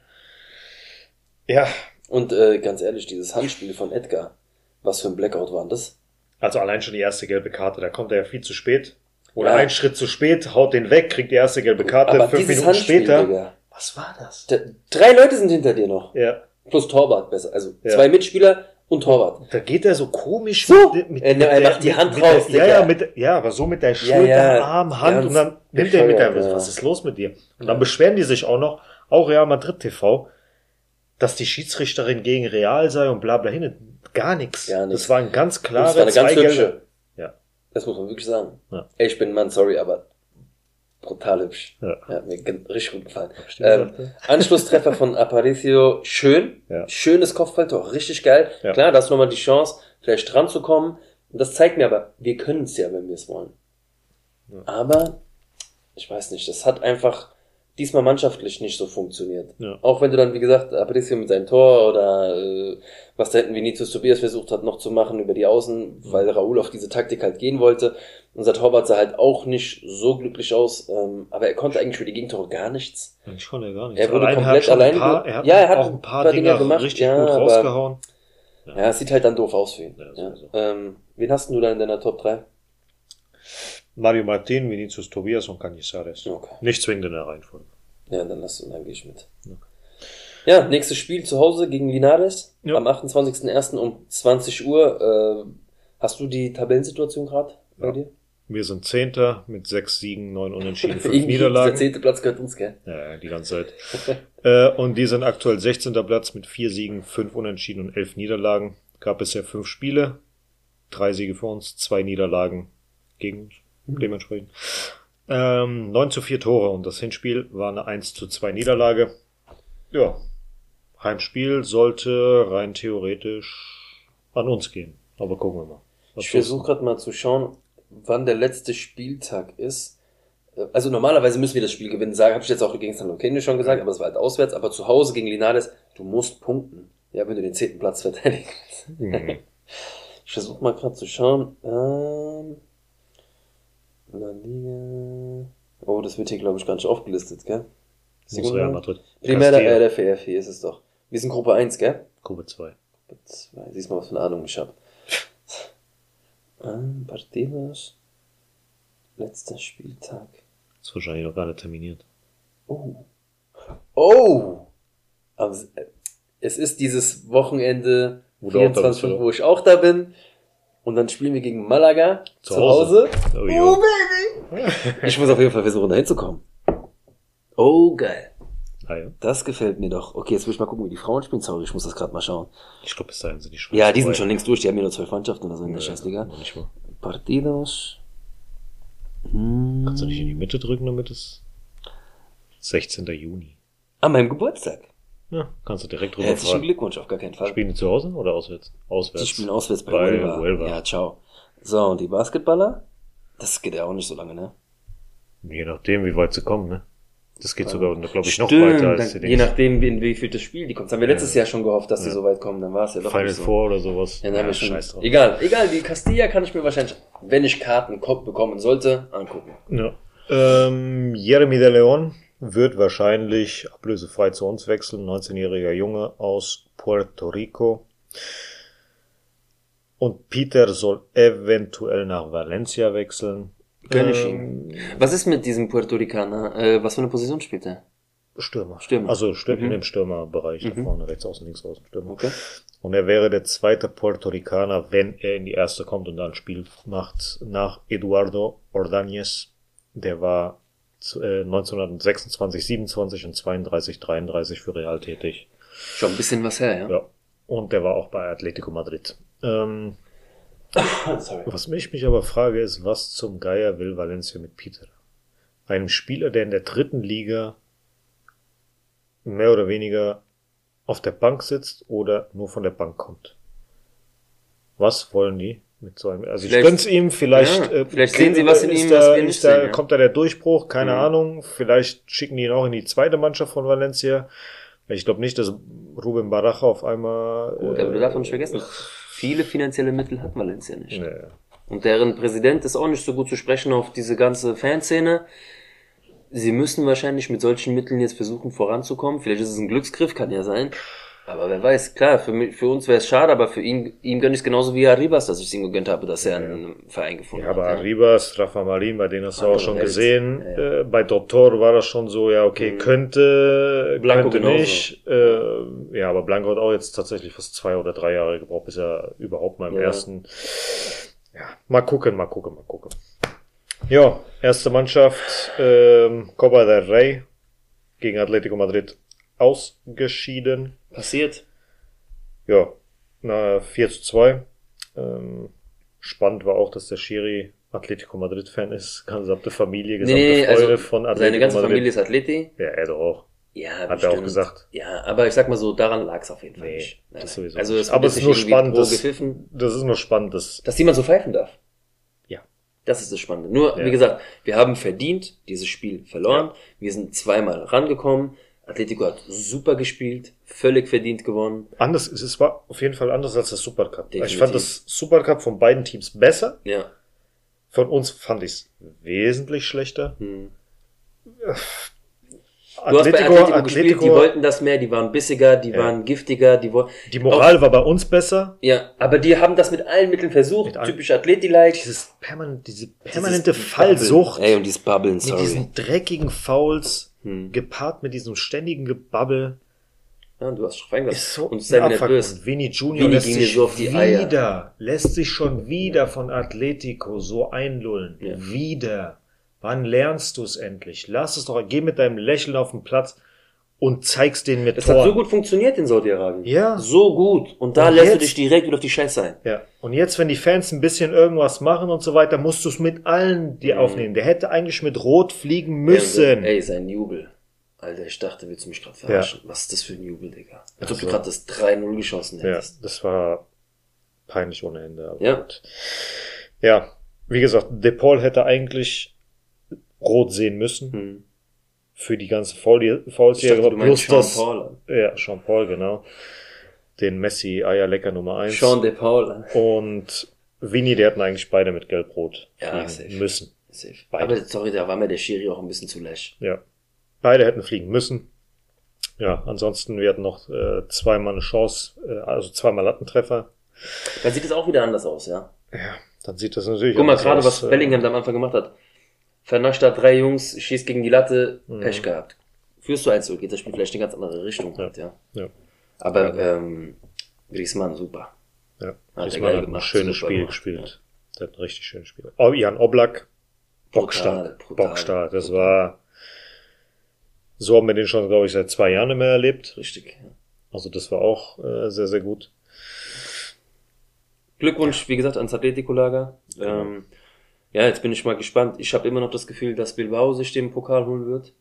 Ja, Und äh, ganz ehrlich, dieses Handspiel von Edgar, was für ein Blackout war das? also allein schon die erste gelbe Karte, da kommt er ja viel zu spät. Oder Ja. einen Schritt zu spät, haut den weg, kriegt die erste gelbe Karte, Aber fünf Minuten Handspiel, später. Digga, Was war das? d- drei Leute sind hinter dir noch. Ja, Plus Torwart besser. Also Ja. zwei Mitspieler und Torwart. Da geht er so komisch So. mit, mit, Er- mit er macht die Hand mit raus, Der, ja, ja, mit, ja, aber so mit der Ja, Schulter, ja, Arm, Hand ganz und dann nimmt er mit der, ja. was ist los mit dir? Und dann beschweren die sich auch noch, auch Real Madrid TV, dass die Schiedsrichterin gegen Real sei und bla bla hin. Gar nichts. Gar nichts. Das war ein ganz klarer das war eine ganz hübsche. Ja. Das muss man wirklich sagen. Ja. Ey, ich bin Mann, sorry, aber brutal hübsch. Ja. Ja, hat mir richtig gut gefallen. Ähm. Anschlusstreffer von Aparicio, schön. Ja. Schönes Kopfballtor, richtig geil. Ja. Klar, da hast du nochmal die Chance, vielleicht dran zu kommen. Und das zeigt mir aber, wir können es ja, wenn wir es wollen. Ja. Aber, ich weiß nicht, das hat einfach diesmal mannschaftlich nicht so funktioniert. Ja. Auch wenn du dann, wie gesagt, Aparicio mit seinem Tor oder äh, was da hinten Vinicius Tobias versucht hat noch zu machen über die Außen, weil Raúl auf diese Taktik halt gehen wollte. Unser Torwart sah halt auch nicht so glücklich aus, ähm, aber er konnte eigentlich für die Gegentore gar nichts. Ich konnte gar nicht. Er wurde Allein komplett hat schon alleine Ein paar, er hat, Ja, er hat auch ein paar, paar Dinger Dinger gemacht, richtig ja, gut aber- rausgehauen. Ja, es sieht halt dann doof aus für ihn. Ja, Ja. Ähm, wen hast denn du da in deiner Top 3? Mario Martin, Vinicius Tobias und Canizares. Okay. Nicht zwingend in der Reihenfolge. Ja, dann lass dann gehe ich mit. Ja. Ja, nächstes Spiel zu Hause gegen Linares Ja. am 28.01. um 20 Uhr. Äh, hast du die Tabellensituation gerade bei Ja. dir? Wir sind Zehnter mit sechs Siegen, neun Unentschieden, fünf Irgendwie Der Niederlagen. zehnte Platz gehört uns, gell? Ja, ja, die ganze Zeit. äh, und die sind aktuell 16. Platz mit vier Siegen, fünf Unentschieden und elf Niederlagen. Gab bisher fünf Spiele, drei Siege für uns, zwei Niederlagen gegen uns. Dementsprechend. Ähm, 9 zu 4 Tore und das Hinspiel war eine 1 zu 2 Niederlage. Ja, Heimspiel sollte rein theoretisch an uns gehen. Aber gucken wir mal. Was Ich versuche gerade mal zu schauen, wann der letzte Spieltag ist. Äh, Also normalerweise müssen wir das Spiel gewinnen, sagen, habe ich jetzt auch gegen San Loquenio schon gesagt, aber es war halt auswärts, aber zu Hause gegen Linares, du musst punkten. Ja, wenn du den zehnten Platz verteidigen willst. Mhm. Ich versuche mal gerade zu schauen. Ähm, La Liga. Oh, das wird hier, glaube ich, gar nicht aufgelistet, gell? Muss Real Madrid. Primera Castilla, RFEF, hier ist es doch. Wir sind Gruppe 1, gell? Gruppe 2. Gruppe 2. Siehst mal, was für eine Ahnung ich habe. Ähm, Partidos. Letzter Spieltag. Ist wahrscheinlich noch nicht terminiert. Oh. Oh! Am S- äh, Es ist dieses Wochenende Wo du auch da bist, 24, oder? wo ich auch da bin. Und dann spielen wir gegen Malaga zu, Zu Hause. Hause. Oh, Oh. Baby! Ich muss auf jeden Fall versuchen, da hinzukommen. Oh, geil. Ah, ja. Das gefällt mir doch. Okay, jetzt will ich mal gucken, wie die Frauen spielen. Sorry, ich muss das gerade mal schauen. Ich glaube, bis dahin sind die Schweiz Ja, die sind schon längst durch. Die haben ja nur zwölf Mannschaften oder so in der Scheißliga. Noch Nicht mal. Partidos. Hm. Kannst du nicht in die Mitte drücken, damit es 16. Juni. An meinem Geburtstag. Ja, kannst du direkt drüber Herzlichen fahren. Glückwunsch, auf gar keinen Fall. Spielen die zu Hause oder auswärts? Auswärts. Die spielen auswärts bei, bei Huelva. Huelva. Ja, ciao. So, und die Basketballer? Das geht ja auch nicht so lange, ne? Je nachdem, wie weit sie kommen, ne? Das geht sogar, glaube ich, noch Stimmt, weiter als die dann, je nachdem, in wie viel das Spiel die kommt. Das haben wir letztes Jahr schon gehofft, dass die Ja. so weit kommen. Dann war es ja doch Final nicht so. Four oder sowas. Ja, dann haben wir schon. scheiß drauf. Egal, egal, die Castilla kann ich mir wahrscheinlich, wenn ich Karten ko- bekommen sollte, angucken. Ja. Ähm, Jeremy de Leon wird wahrscheinlich ablösefrei zu uns wechseln. 19-jähriger Junge aus Puerto Rico. Und Peter soll eventuell nach Valencia wechseln. Gönn ich Ähm, Was ist mit diesem Puerto Ricaner? Äh, was für eine Position spielt er? Stürmer. Stürmer. Also Stürmer Mhm. in dem Stürmerbereich, da vorne, rechts außen, links außen, Stürmer. Okay. Und er wäre der zweite Puerto Ricaner, wenn er in die erste kommt und da ein Spiel macht, nach Eduardo Ordóñez. Der war 1926, 27 und 32, 33 für Real tätig. Schon ein bisschen was her, ja? Ja. Und der war auch bei Atletico Madrid. Ähm, was mich mich aber frage, ist, was zum Geier will Valencia mit Peter? Einem Spieler, der in der dritten Liga mehr oder weniger auf der Bank sitzt oder nur von der Bank kommt. Was wollen die mit so einem? Also ich Vielleicht- gönn's ihm, vielleicht, Ja, äh, vielleicht sehen sie was in ihm, da, was wir nicht ist da, sehen, kommt da der Durchbruch, keine Mhm. Ahnung. Vielleicht schicken die ihn auch in die zweite Mannschaft von Valencia. Ich glaube nicht, dass Ruben Baraja auf einmal. Gut, aber du darfst nicht vergessen, viele finanzielle Mittel hat Valencia nicht. Nee. Und deren Präsident ist auch nicht so gut zu sprechen auf diese ganze Fanszene. Sie müssen wahrscheinlich mit solchen Mitteln jetzt versuchen voranzukommen. Vielleicht ist es ein Glücksgriff, kann ja sein. Aber wer weiß, klar, für, mich, für uns wäre es schade, aber für ihn, ihm gönne ich es genauso wie Arribas, dass ich es ihm gegönnt habe, dass er einen Verein gefunden Ja, aber hat. Arribas, Rafa Marin, bei denen hast du auch schon Welt. gesehen. Ja, ja. Äh, bei Doktor war das schon so, ja, okay, Mhm. könnte, Blanco könnte genauso. nicht. Äh, ja, aber Blanco hat auch jetzt tatsächlich fast zwei oder drei Jahre gebraucht, bis er überhaupt mal im Ja. ersten. Ja, mal gucken, mal gucken, mal gucken. Ja, erste Mannschaft, ähm, Copa del Rey gegen Atletico Madrid ausgeschieden. Passiert. Ja, na, 4 zu 2. Ähm, spannend war auch, dass der Schiri Atletico Madrid-Fan ist. Gesamte Familie, gesamte Nee, Freude also von Atletico seine ganze Madrid. Familie ist Athleti. Ja, er doch auch. Ja, Hat er auch gesagt. Ja, aber ich sag mal so, daran lag es auf jeden Fall Nee, nicht. Nein, das sowieso Also es Aber es ist nur spannend, dass-. Das ist nur spannend, dass, Dass jemand so pfeifen darf. ja. Das ist das Spannende. Nur, Ja. wie gesagt, wir haben verdient dieses Spiel verloren. Wir sind zweimal rangekommen. Atletico hat super gespielt, völlig verdient gewonnen. Anders, es ist- war auf jeden Fall anders als das Supercup. Definitiv. Ich fand das Supercup von beiden Teams besser. Ja. Von uns fand ich es wesentlich schlechter. Hm. Du hast bei Atletico, Atletico, gespielt, die Atletico, wollten das mehr, die waren bissiger, die Ja. waren giftiger, die wollten. die Moral war bei uns besser. Ja, aber die haben das mit allen Mitteln versucht, Mit typisch Atleti-like. Dieses permanent, diese permanente Dieses Fallsucht. Babbeln. Ey, und dieses Babbeln, mit sorry. diesen dreckigen Fouls, Hm. gepaart mit diesem ständigen Gebabbel, Ja, du hast schon ist so und abfuckend. nervös. Vinny Junior Vinny lässt sich so die Eier. wieder, lässt sich schon wieder von Atletico so einlullen. Ja. Wieder. Wann lernst du es endlich? Lass es doch, geh mit deinem Lächeln auf den Platz und zeig's denen mit Das Tor. hat so gut funktioniert in Saudi-Arabien. Ja. So gut. Und da Und lässt du jetzt- dich direkt wieder auf die Scheiße ein. Ja. Und jetzt, wenn die Fans ein bisschen irgendwas machen und so weiter, musst du es mit allen dir Mhm. aufnehmen. Der hätte eigentlich mit Rot fliegen müssen. Ey, sein Jubel. Alter, ich dachte, willst du mich gerade verarschen? Was ist das für ein Jubel, Digga? Als ob du Also- gerade das 3-0 geschossen Ja, hättest. das war peinlich ohne Ende. Ja. gut. Ja, wie gesagt, De Paul hätte eigentlich rot sehen müssen Hm. Für die ganze er meinst plus Sean das, Paul. ja, Jean Paul, genau. Den Messi Eierlecker Nummer eins Sean de Paul. Und Vini, die hatten eigentlich beide mit Gelb-Rot Ja, safe. müssen. Safe. Beide. Aber sorry, da war mir der Schiri auch ein bisschen zu läsch. Ja. Beide hätten fliegen müssen. Ja, ansonsten, wir hatten noch äh, zweimal eine Chance, äh, also zweimal Lattentreffer. Dann sieht es auch wieder anders aus, ja. Ja, dann sieht das natürlich Guck mal gerade, aus, was äh, Bellingham da am Anfang gemacht hat. Vernascht da drei Jungs, schießt gegen die Latte, Mhm. Pech gehabt. Führst du 1 geht das Spiel vielleicht in eine ganz andere Richtung Ja. halt, ja. Ja. Aber ähm, Griezmann, super. Ja, er Griezmann hat ein gemacht, schönes super Spiel gemacht, gespielt. Der hat ein richtig schönes Spiel. Oh, Jan Oblak bockstark. brutal. Bockstark. Das war, so haben wir den schon, glaube ich, seit zwei Jahren nicht mehr erlebt. Richtig. Ja. Also das war auch äh, sehr, sehr gut. Glückwunsch, wie gesagt, ans Atletico-Lager. Ähm, ja, jetzt bin ich mal gespannt. Ich habe immer noch das Gefühl, dass Bilbao sich den Pokal holen wird.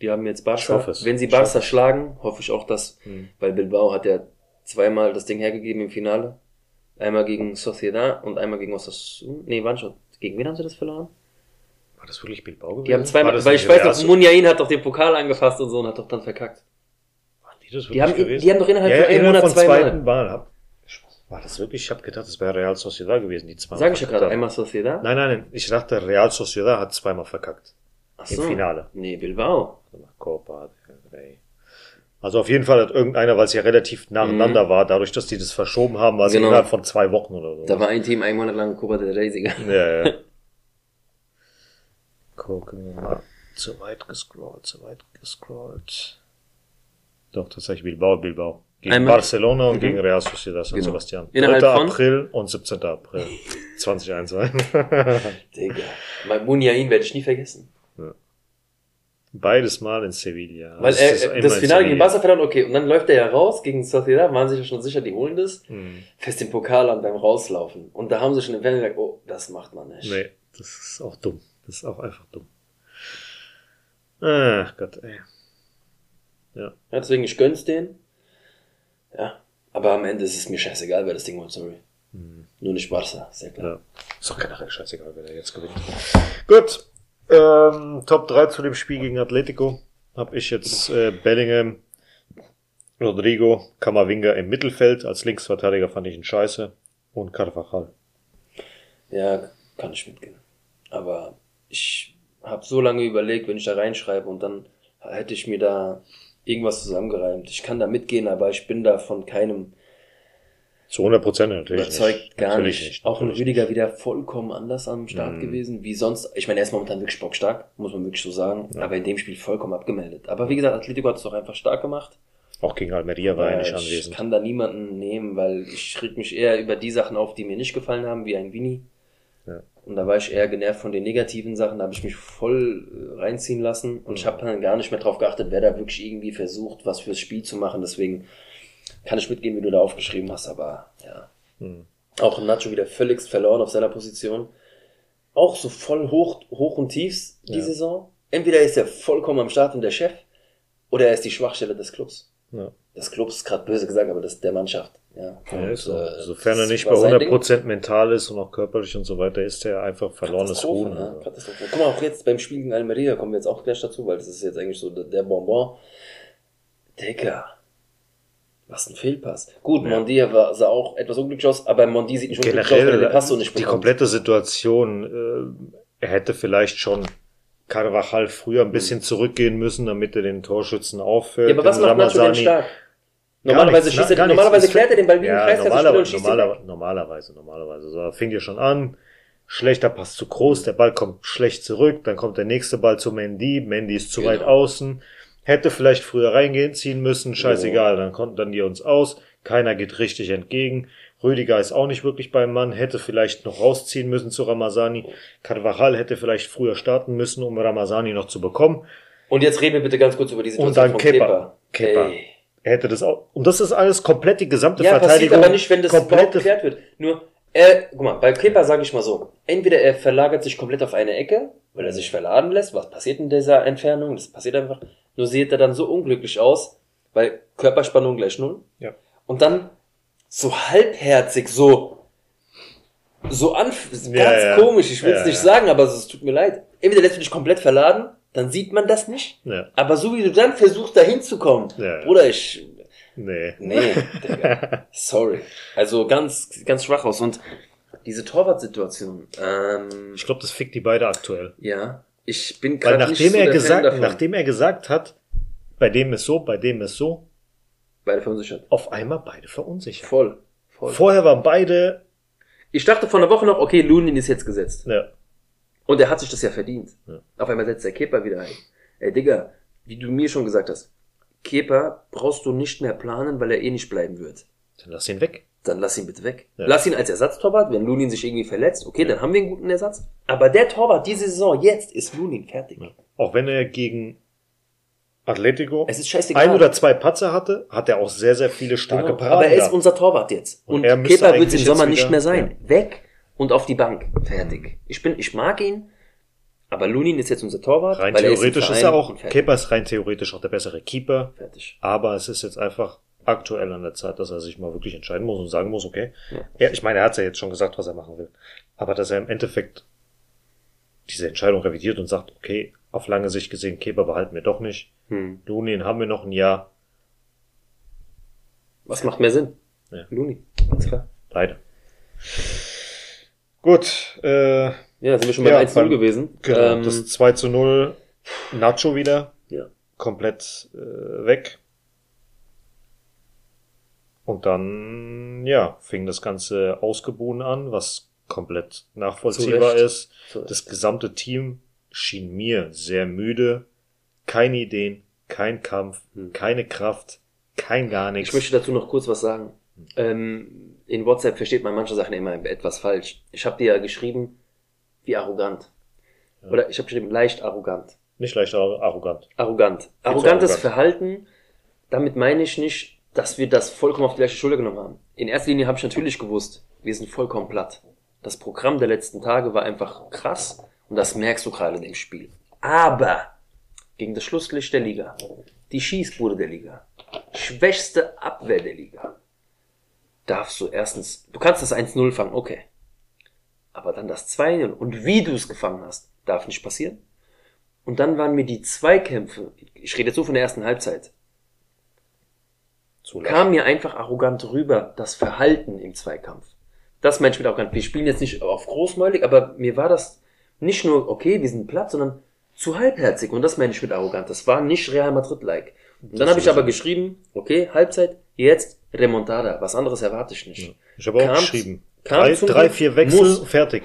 Die haben jetzt Ich Barca. hoffe es. Wenn sie Ich Barca hoffe schlagen, hoffe ich auch, dass, Hm. weil Bilbao hat ja zweimal das Ding hergegeben im Finale. Einmal gegen Sociedad und einmal gegen Osasuna. Nee, waren schon. Gegen wen haben sie das verloren? War das wirklich Bilbao gewesen? Die haben zweimal, weil ich weiß noch, Munjain hat doch den Pokal angefasst und so und hat doch dann verkackt. Waren die das Die wirklich haben, gewesen? die haben doch innerhalb ja, von einem innerhalb Monat von zweimal. zweiten Mal. War das wirklich? Ich habe gedacht, das wäre Real Sociedad gewesen, die zweimal Sag ich ja gerade, einmal Sociedad. Nein, nein, nein. Ich dachte, Real Sociedad hat zweimal verkackt. Ach Im Finale. Nee, Bilbao. Copa del Rey. Also auf jeden Fall hat irgendeiner, weil es ja relativ nacheinander war, dadurch, dass die das verschoben haben, war es Mhm. Genau. innerhalb von zwei Wochen oder so. Da war ein Team einen Monat lang Copa del Rey Sieger. Ja, ja. Gucken wir mal. Zu weit gescrollt, zu weit gescrollt. Doch, tatsächlich Bilbao, Bilbao. Gegen Einmal- Barcelona und Mhm. gegen Real Sociedad San Genau. Sebastian. Innerhalb 3. von- April und 17. April 2021. Digga. Mein Munjain werde ich nie vergessen. Beides mal in Sevilla. Weil Das er, das in Finale gegen. Barca verloren, okay. Und dann läuft er ja raus gegen Sociedad, waren sich ja schon sicher, die holen das. Hm. Fest den Pokal an beim Rauslaufen. Und da haben sie schon im Fernsehen gesagt, oh, das macht man nicht. Nee, das ist auch dumm. Das ist auch einfach dumm. Ach Gott, ey. Ja, deswegen, ich gönn's denen. Ja. Aber am Ende ist es mir scheißegal, wer das Ding holt, sorry. Nur nicht Barca, sehr klar. Ja. Ist doch generell scheißegal, wer da jetzt gewinnt. Gut. Ähm, Top 3 zu dem Spiel gegen Atletico. Hab ich jetzt äh, Bellingham, Rodrigo, Kamavinga im Mittelfeld. Als Linksverteidiger fand ich ihn scheiße. Und Carvajal. Ja, kann ich mitgehen. Aber ich habe so lange überlegt, wenn ich da reinschreibe und dann hätte ich mir da irgendwas zusammengereimt. Ich kann da mitgehen, aber ich bin da von keinem Zu 100 Prozent natürlich überzeugt, nicht. gar natürlich nicht. Auch ein Rüdiger wieder vollkommen anders am Start Mhm. gewesen, wie sonst. Ich meine, er ist momentan wirklich bockstark, muss man wirklich so sagen, aber in dem Spiel vollkommen abgemeldet. Aber wie gesagt, Atletico hat es doch einfach stark gemacht. Auch gegen Almeria war er nicht ich anwesend. kann da niemanden nehmen, weil ich reg mich eher über die Sachen auf, die mir nicht gefallen haben, wie ein Vini. Und da war ich eher genervt von den negativen Sachen, da habe ich mich voll äh, reinziehen lassen und ich habe dann gar nicht mehr drauf geachtet, wer da wirklich irgendwie versucht, was fürs Spiel zu machen. Deswegen kann ich mitgehen, wie du da aufgeschrieben hast, aber ja. Hm. Auch Nacho wieder völligst verloren auf seiner Position. Auch so voll hoch, hoch und tiefs die Ja. Saison. Entweder ist er vollkommen am Start und der Chef, oder er ist die Schwachstelle des Clubs Ja. Des Clubs, gerade böse gesagt, aber das der Mannschaft. Ja, Ja, Und, so. äh, Sofern er nicht bei sein 100 Ding. Prozent mental ist und auch körperlich und so weiter, ist er einfach verlorenes Katastrophe, Huhn. ne? Katastrophe. Guck mal, auch jetzt beim Spiel gegen Almeria kommen wir jetzt auch gleich dazu, weil das ist jetzt eigentlich so der, Bonbon. Digga. Was ein Fehlpass. Gut, Ja. Mondi war, sah auch etwas unglücklich aus, aber Mondi sieht nicht unglücklich aus, wenn er Generell, den Pass so nicht die bekommt. komplette Situation, äh, er hätte vielleicht schon Carvajal früher ein bisschen zurückgehen müssen, damit er den Torschützen auffällt. Ja, aber was macht Nacho denn Ramazani- stark? Normalerweise, nichts, schießt na- er, normalerweise klärt er den Ball wie ein Ja, Kreiskasse normaler, und schießt normaler, normalerweise, normalerweise. So, da fing ja schon an. Schlechter Pass zu groß, der Ball kommt schlecht zurück, dann kommt der nächste Ball zu Mendy, Mendy ist zu Genau. weit außen, hätte vielleicht früher reingehen ziehen müssen, scheißegal, dann konnten dann die uns aus, keiner geht richtig entgegen, Rüdiger ist auch nicht wirklich beim Mann, hätte vielleicht noch rausziehen müssen zu Ramazani, Carvajal hätte vielleicht früher starten müssen, um Ramazani noch zu bekommen, Und jetzt reden wir bitte ganz kurz über die Situation und dann von Kepa, Kepa. Ey. Er hätte das auch, und das ist alles komplett die gesamte Ja, passiert Verteidigung. aber nicht, wenn das überhaupt komplette geklärt wird. Nur, er, guck mal, bei Kepa sage ich mal so, entweder er verlagert sich komplett auf eine Ecke, weil er sich verladen lässt, was passiert in dieser Entfernung, das passiert einfach, nur sieht er dann so unglücklich aus, weil Körperspannung gleich null. Ja. Und dann so halbherzig, so, so an, ganz Ja, ja. komisch, ich will es Ja, nicht ja. sagen, aber es tut mir leid. Entweder lässt du dich komplett verladen, dann sieht man das nicht, Ja, aber so wie du dann versuchst, da hinzukommen, Ja. Bruder, ich, nee. Nee, Digga. Sorry. Also ganz, ganz schwach aus. Und diese Torwartsituation, ähm, Ich glaube, das fickt die beide aktuell. ja, ich bin gerade nicht nachdem so er der Fan gesagt, nachdem er gesagt hat, bei dem ist so, bei dem ist so, Beide verunsichert. auf einmal beide verunsichert. Voll. Voll. Vorher waren beide, Ich dachte vor einer Woche noch, okay, Lunin ist jetzt gesetzt. ja, Und er hat sich das ja verdient. Ja. Auf einmal setzt der Kepa wieder ein. Ey, Digga, wie du mir schon gesagt hast, Kepa brauchst du nicht mehr planen, weil er eh nicht bleiben wird. Dann lass ihn weg. Dann lass ihn bitte weg. Ja. Lass ihn als Ersatztorwart, wenn Lunin sich irgendwie verletzt, okay, dann haben wir einen guten Ersatz. Aber der Torwart diese Saison, jetzt ist Lunin fertig. Auch wenn er gegen Atletico ein oder zwei Patzer hatte, hat er auch sehr, sehr viele starke Genau. Paraden. Aber er ist unser Torwart jetzt. Und Und, Kepa wird es im Sommer nicht mehr sein. Weg und auf die Bank. Fertig. Ich bin, ich mag ihn, aber Lunin ist jetzt unser Torwart. rein weil er theoretisch ist, ist er auch. Kepa ist rein theoretisch auch der bessere Keeper. Fertig. Aber es ist jetzt einfach aktuell an der Zeit, dass er sich mal wirklich entscheiden muss und sagen muss, okay. Ja. Ja, ich meine, er hat ja jetzt schon gesagt, was er machen will. Aber dass er im Endeffekt diese Entscheidung revidiert und sagt, okay, auf lange Sicht gesehen, Kepa behalten wir doch nicht. Hm. Lunin haben wir noch ein Jahr. Was macht mehr Sinn? Ja. Lunin. Ganz klar. Leider. Gut, äh, Ja, sind wir schon Ja, bei 1-0 beim- gewesen. genau, Ähm, das 2 zu 0, Nacho wieder, ja. komplett äh, weg. Und dann, ja, fing das Ganze ausgebuhen an, was komplett nachvollziehbar ist. Das gesamte Team schien mir sehr müde. Keine Ideen, kein Kampf, Hm. keine Kraft, kein gar nichts. Ich möchte dazu noch kurz was sagen. Ähm, in WhatsApp versteht man manche Sachen immer etwas falsch. Ich habe dir ja geschrieben, wie arrogant. Oder ich habe geschrieben, leicht arrogant. Nicht leicht arrogant. Arrogant. Arrogantes arrogant. Verhalten, damit meine ich nicht, dass wir das vollkommen auf die gleiche Schulter genommen haben. In erster Linie habe ich natürlich gewusst, wir sind vollkommen platt. Das Programm der letzten Tage war einfach krass und das merkst du gerade in dem Spiel. Aber gegen das Schlusslicht der Liga, die Schießbude der Liga, schwächste Abwehr der Liga, darfst du erstens, du kannst das 1-0 fangen, okay. Aber dann das 2-0 und wie du es gefangen hast, darf nicht passieren. Und dann waren mir die Zweikämpfe, ich rede jetzt so von der ersten Halbzeit, Zu leicht. kam mir einfach arrogant rüber, das Verhalten im Zweikampf. Das meine ich mit arrogant. Wir spielen jetzt nicht auf großmäulig, aber mir war das nicht nur, okay, wir sind platt, sondern zu halbherzig. Und das meine ich mit arrogant. Das war nicht Real Madrid-like. Und dann habe ich aber geschrieben, okay, Halbzeit, jetzt Remontada. Was anderes erwarte ich nicht. Ich habe auch Kam- geschrieben. kam Drei, drei vier Wechsel, muss. fertig.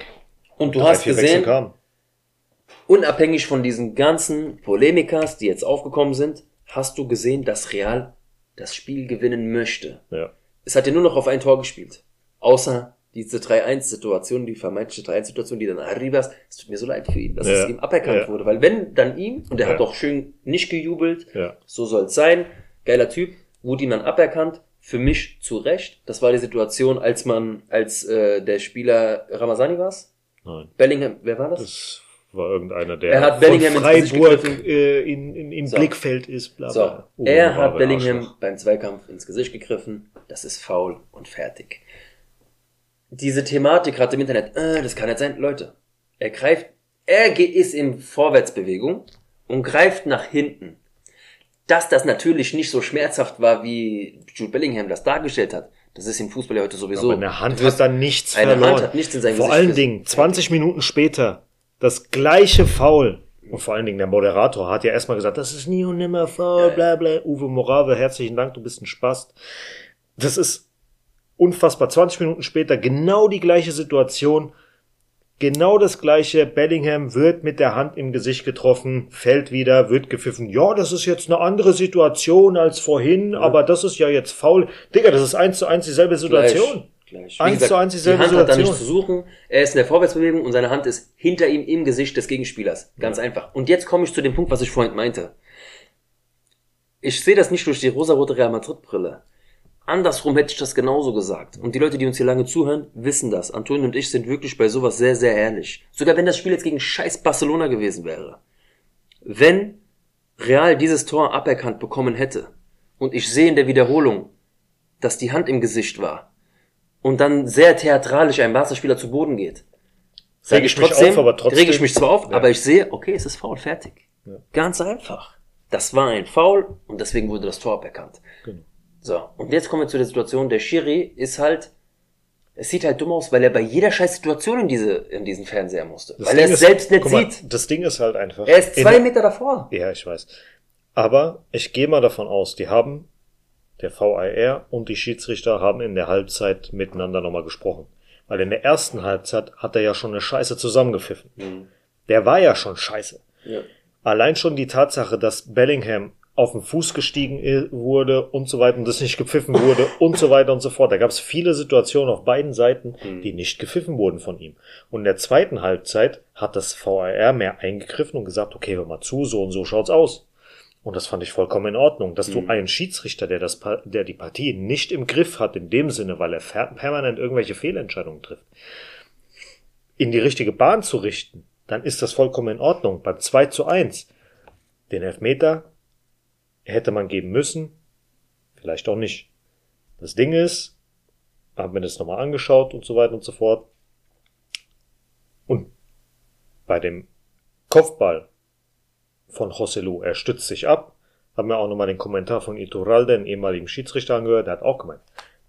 Und du Drei, hast gesehen, unabhängig von diesen ganzen Polemikas, die jetzt aufgekommen sind, hast du gesehen, dass Real das Spiel gewinnen möchte. Ja. Es hat ja nur noch auf ein Tor gespielt. Außer diese 3-1-Situation, die vermeintliche 3-1-Situation, die dann Arribas, es tut mir so leid für ihn, dass Ja. es ihm aberkannt Ja. wurde. Weil wenn dann ihm, und er Ja. hat doch schön nicht gejubelt, so soll's sein, geiler Typ, wurde ihm dann aberkannt, für mich zu Recht. Das war die Situation, als man, als äh, der Spieler Ramazani war's? Nein. Bellingham, wer war das? Das war irgendeiner, der Er hat von Bellingham Gesicht Freiburg äh, in, in, im So. Blickfeld ist. Bla, So, bla. Oh, er war hat Bellingham Arschloch. beim Zweikampf ins Gesicht gegriffen. Das ist faul und fertig. Diese Thematik gerade im Internet, äh, das kann nicht sein. Leute, er greift, er ist in Vorwärtsbewegung und greift nach hinten. Dass das natürlich nicht so schmerzhaft war, wie Jude Bellingham das dargestellt hat, das ist im Fußball ja heute sowieso. Aber eine Hand Du wirst- hat dann nichts eine verloren. Hand hat nichts in Vor Gesicht allen Dingen, 20 Minuten später, das gleiche Foul. Und vor allen Dingen der Moderator hat ja erstmal gesagt, das ist nie und nimmer Foul, bla bla. Uwe Morave, herzlichen Dank, du bist ein Spast. Das ist unfassbar. 20 Minuten später genau die gleiche Situation. Genau das gleiche. Bellingham wird mit der Hand im Gesicht getroffen, fällt wieder, wird gepfiffen. Ja, das ist jetzt eine andere Situation als vorhin, aber das ist ja jetzt faul. Digga, das ist eins zu eins dieselbe Situation. Gleich. Eins zu eins die dieselbe Hand hat da nichts Situation. zu suchen. Er ist in der Vorwärtsbewegung und seine Hand ist hinter ihm im Gesicht des Gegenspielers. Ganz einfach. Und jetzt komme ich zu dem Punkt, was ich vorhin meinte. Ich sehe das nicht durch die rosarote Real Madrid Brille. Andersrum hätte ich das genauso gesagt. Und die Leute, die uns hier lange zuhören, wissen das. Antonio und ich sind wirklich bei sowas sehr, sehr ehrlich. Sogar wenn das Spiel jetzt gegen scheiß Barcelona gewesen wäre. Wenn Real dieses Tor aberkannt bekommen hätte und ich sehe in der Wiederholung, dass die Hand im Gesicht war und dann sehr theatralisch ein Barca-Spieler zu Boden geht, Reg sage ich mich auf, aber trotzdem- reg ich mich zwar auf, Ja. aber ich sehe, okay, es ist faul, fertig. Ganz einfach. Das war ein Foul und deswegen wurde das Tor aberkannt. So, und jetzt kommen wir zu der Situation, der Schiri ist halt, es sieht halt dumm aus, weil er bei jeder scheiß Situation in diese, in diesen Fernseher musste. Das weil Ding er es selbst nicht mal, sieht. Das Ding ist halt einfach. Er ist zwei Meter davor. Ja, ich weiß. Aber ich gehe mal davon aus, die haben, der VAR und die Schiedsrichter haben in der Halbzeit miteinander nochmal gesprochen. Weil in der ersten Halbzeit hat er ja schon eine Scheiße zusammengepfiffen. Der war ja schon scheiße. Ja. Allein schon die Tatsache, dass Bellingham auf den Fuß gestiegen wurde und so weiter und das nicht gepfiffen wurde und so weiter und so fort. Da gab es viele Situationen auf beiden Seiten, die nicht gepfiffen wurden von ihm. Und in der zweiten Halbzeit hat das VAR mehr eingegriffen und gesagt, okay, hör mal zu, so und so schaut's aus. Und das fand ich vollkommen in Ordnung, dass du einen Schiedsrichter, der das, der die Partie nicht im Griff hat, in dem Sinne, weil er permanent irgendwelche Fehlentscheidungen trifft, in die richtige Bahn zu richten, dann ist das vollkommen in Ordnung. Beim 2 zu 1, den Elfmeter hätte man geben müssen, vielleicht auch nicht. Das Ding ist, haben wir das nochmal angeschaut und so weiter und so fort. Und bei dem Kopfball von Joselu, er stützt sich ab, haben wir auch nochmal den Kommentar von Iturralde, den ehemaligen Schiedsrichter, angehört, der hat auch gemeint,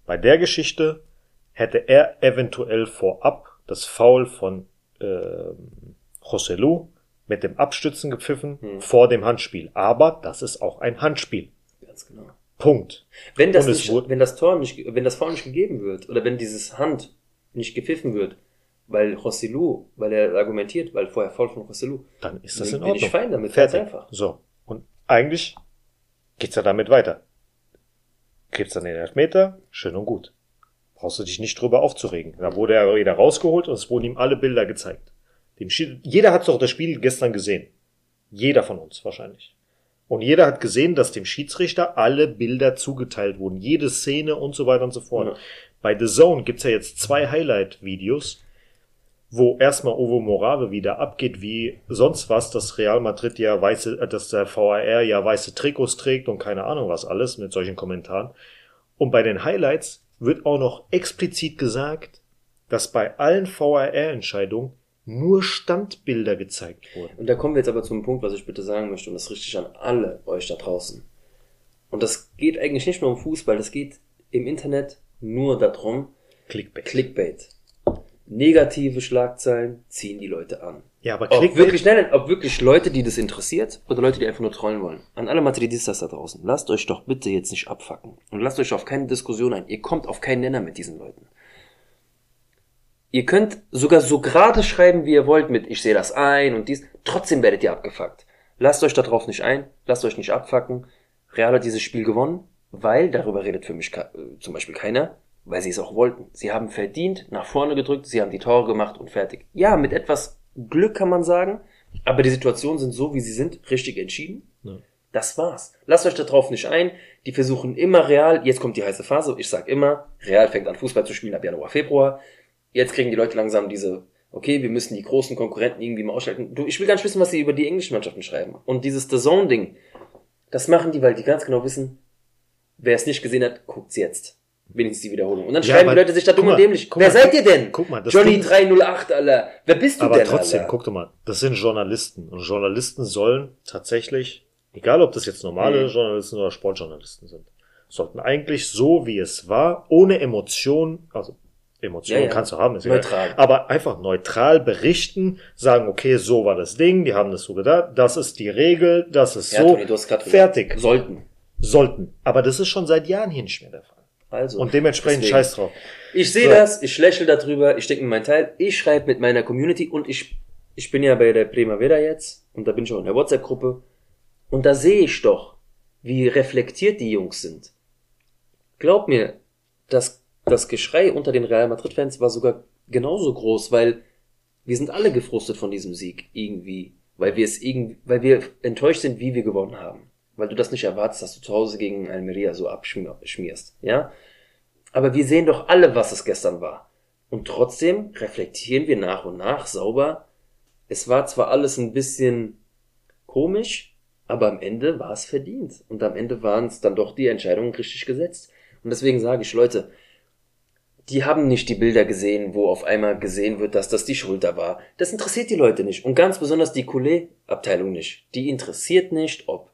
bei der Geschichte hätte er eventuell vorab das Foul von ähm, Joselu mit dem Abstützen gepfiffen vor dem Handspiel. Aber das ist auch ein Handspiel. Ganz genau. Punkt. Wenn das, nicht, wenn das Tor nicht, wenn das Foul nicht gegeben wird, oder wenn dieses Hand nicht gepfiffen wird, weil Rosselu, weil er argumentiert, weil vorher Foul von Rosselu, Dann ist das Bin- in bin Ordnung. ich fein damit, Fertig. ganz einfach. So. Und eigentlich geht's ja damit weiter. Gibt's dann den Elfmeter, schön und gut. Brauchst du dich nicht drüber aufzuregen. Da wurde er wieder rausgeholt und es wurden ihm alle Bilder gezeigt. Dem Schied jeder hat doch das Spiel gestern gesehen. Jeder von uns wahrscheinlich. Und jeder hat gesehen, dass dem Schiedsrichter alle Bilder zugeteilt wurden. Jede Szene und so weiter und so fort. Ja. Bei The Zone gibt's ja jetzt zwei Highlight-Videos, wo erstmal Ovo Morave wieder abgeht wie sonst was, dass Real Madrid ja weiße, äh, dass der VAR ja weiße Trikots trägt und keine Ahnung was alles mit solchen Kommentaren. Und bei den Highlights wird auch noch explizit gesagt, dass bei allen VAR-Entscheidungen nur Standbilder gezeigt wurden. Und da kommen wir jetzt aber zum Punkt, was ich bitte sagen möchte, und das richte ich an alle euch da draußen. Und das geht eigentlich nicht nur um Fußball, das geht im Internet nur darum, Clickbait. Clickbait. Negative Schlagzeilen ziehen die Leute an. ja, aber Ob Clickbait, wirklich, nein, nein, ob wirklich Leute, die das interessiert, oder Leute, die einfach nur trollen wollen. An alle Madridistas da draußen, lasst euch doch bitte jetzt nicht abfacken. Und lasst euch auf keine Diskussion ein. Ihr kommt auf keinen Nenner mit diesen Leuten. Ihr könnt sogar so gerade schreiben, wie ihr wollt, mit ich sehe das ein und dies. Trotzdem werdet ihr abgefuckt. Lasst euch darauf nicht ein, lasst euch nicht abfacken. Real hat dieses Spiel gewonnen, weil, darüber redet für mich äh, zum Beispiel keiner, weil sie es auch wollten. Sie haben verdient, nach vorne gedrückt, sie haben die Tore gemacht und fertig. Ja, mit etwas Glück kann man sagen, aber die Situationen sind so, wie sie sind, richtig entschieden. Ja. Das war's. Lasst euch darauf nicht ein. Die versuchen immer Real. Jetzt kommt die heiße Phase. Ich sag immer, Real fängt an Fußball zu spielen ab Januar, Februar. Jetzt kriegen die Leute langsam diese, okay, wir müssen die großen Konkurrenten irgendwie mal ausschalten. Du, ich will gar nicht wissen, was sie über die englischen Mannschaften schreiben. Und dieses The Zone-Ding, das machen die, weil die ganz genau wissen, wer es nicht gesehen hat, guckt's jetzt. Wenigstens die Wiederholung. Und dann Ja, schreiben die aber Leute sich da dumm und mal, dämlich. guck Wer mal, seid ihr denn? guck mal, das Johnny Ding- 308, Alter. Wer bist du aber denn, trotzdem, Alter? guck doch mal, das sind Journalisten. Und Journalisten sollen tatsächlich, egal ob das jetzt normale Mhm. Journalisten oder Sportjournalisten sind, sollten eigentlich so, wie es war, ohne Emotion, also Emotionen Ja, ja. kannst du haben, ist Neutral. egal, aber einfach neutral berichten, sagen, okay, so war das Ding, die haben das so gedacht, das ist die Regel, das ist Ja, so, Toni, gesagt, fertig, Sollten. sollten. Aber das ist schon seit Jahren hier nicht mehr der Fall. Also. Und dementsprechend deswegen. scheiß drauf. Ich sehe So. das, ich lächle darüber, ich denke mir meinen Teil, ich schreibe mit meiner Community und ich, ich bin ja bei der Primavera jetzt und da bin ich auch in der WhatsApp-Gruppe und da sehe ich doch, wie reflektiert die Jungs sind. Glaub mir, das, das Geschrei unter den Real Madrid-Fans war sogar genauso groß, weil wir sind alle gefrustet von diesem Sieg irgendwie, weil wir es irgendwie, weil wir enttäuscht sind, wie wir gewonnen haben. Weil du das nicht erwartest, dass du zu Hause gegen Almeria so abschmierst, ja? Aber wir sehen doch alle, was es gestern war. Und trotzdem reflektieren wir nach und nach sauber. Es war zwar alles ein bisschen komisch, aber am Ende war es verdient. Und am Ende waren es dann doch die Entscheidungen richtig gesetzt. Und deswegen sage ich, Leute, die haben nicht die Bilder gesehen, wo auf einmal gesehen wird, dass das die Schulter war. Das interessiert die Leute nicht. Und ganz besonders die Coulé-Abteilung nicht. Die interessiert nicht, ob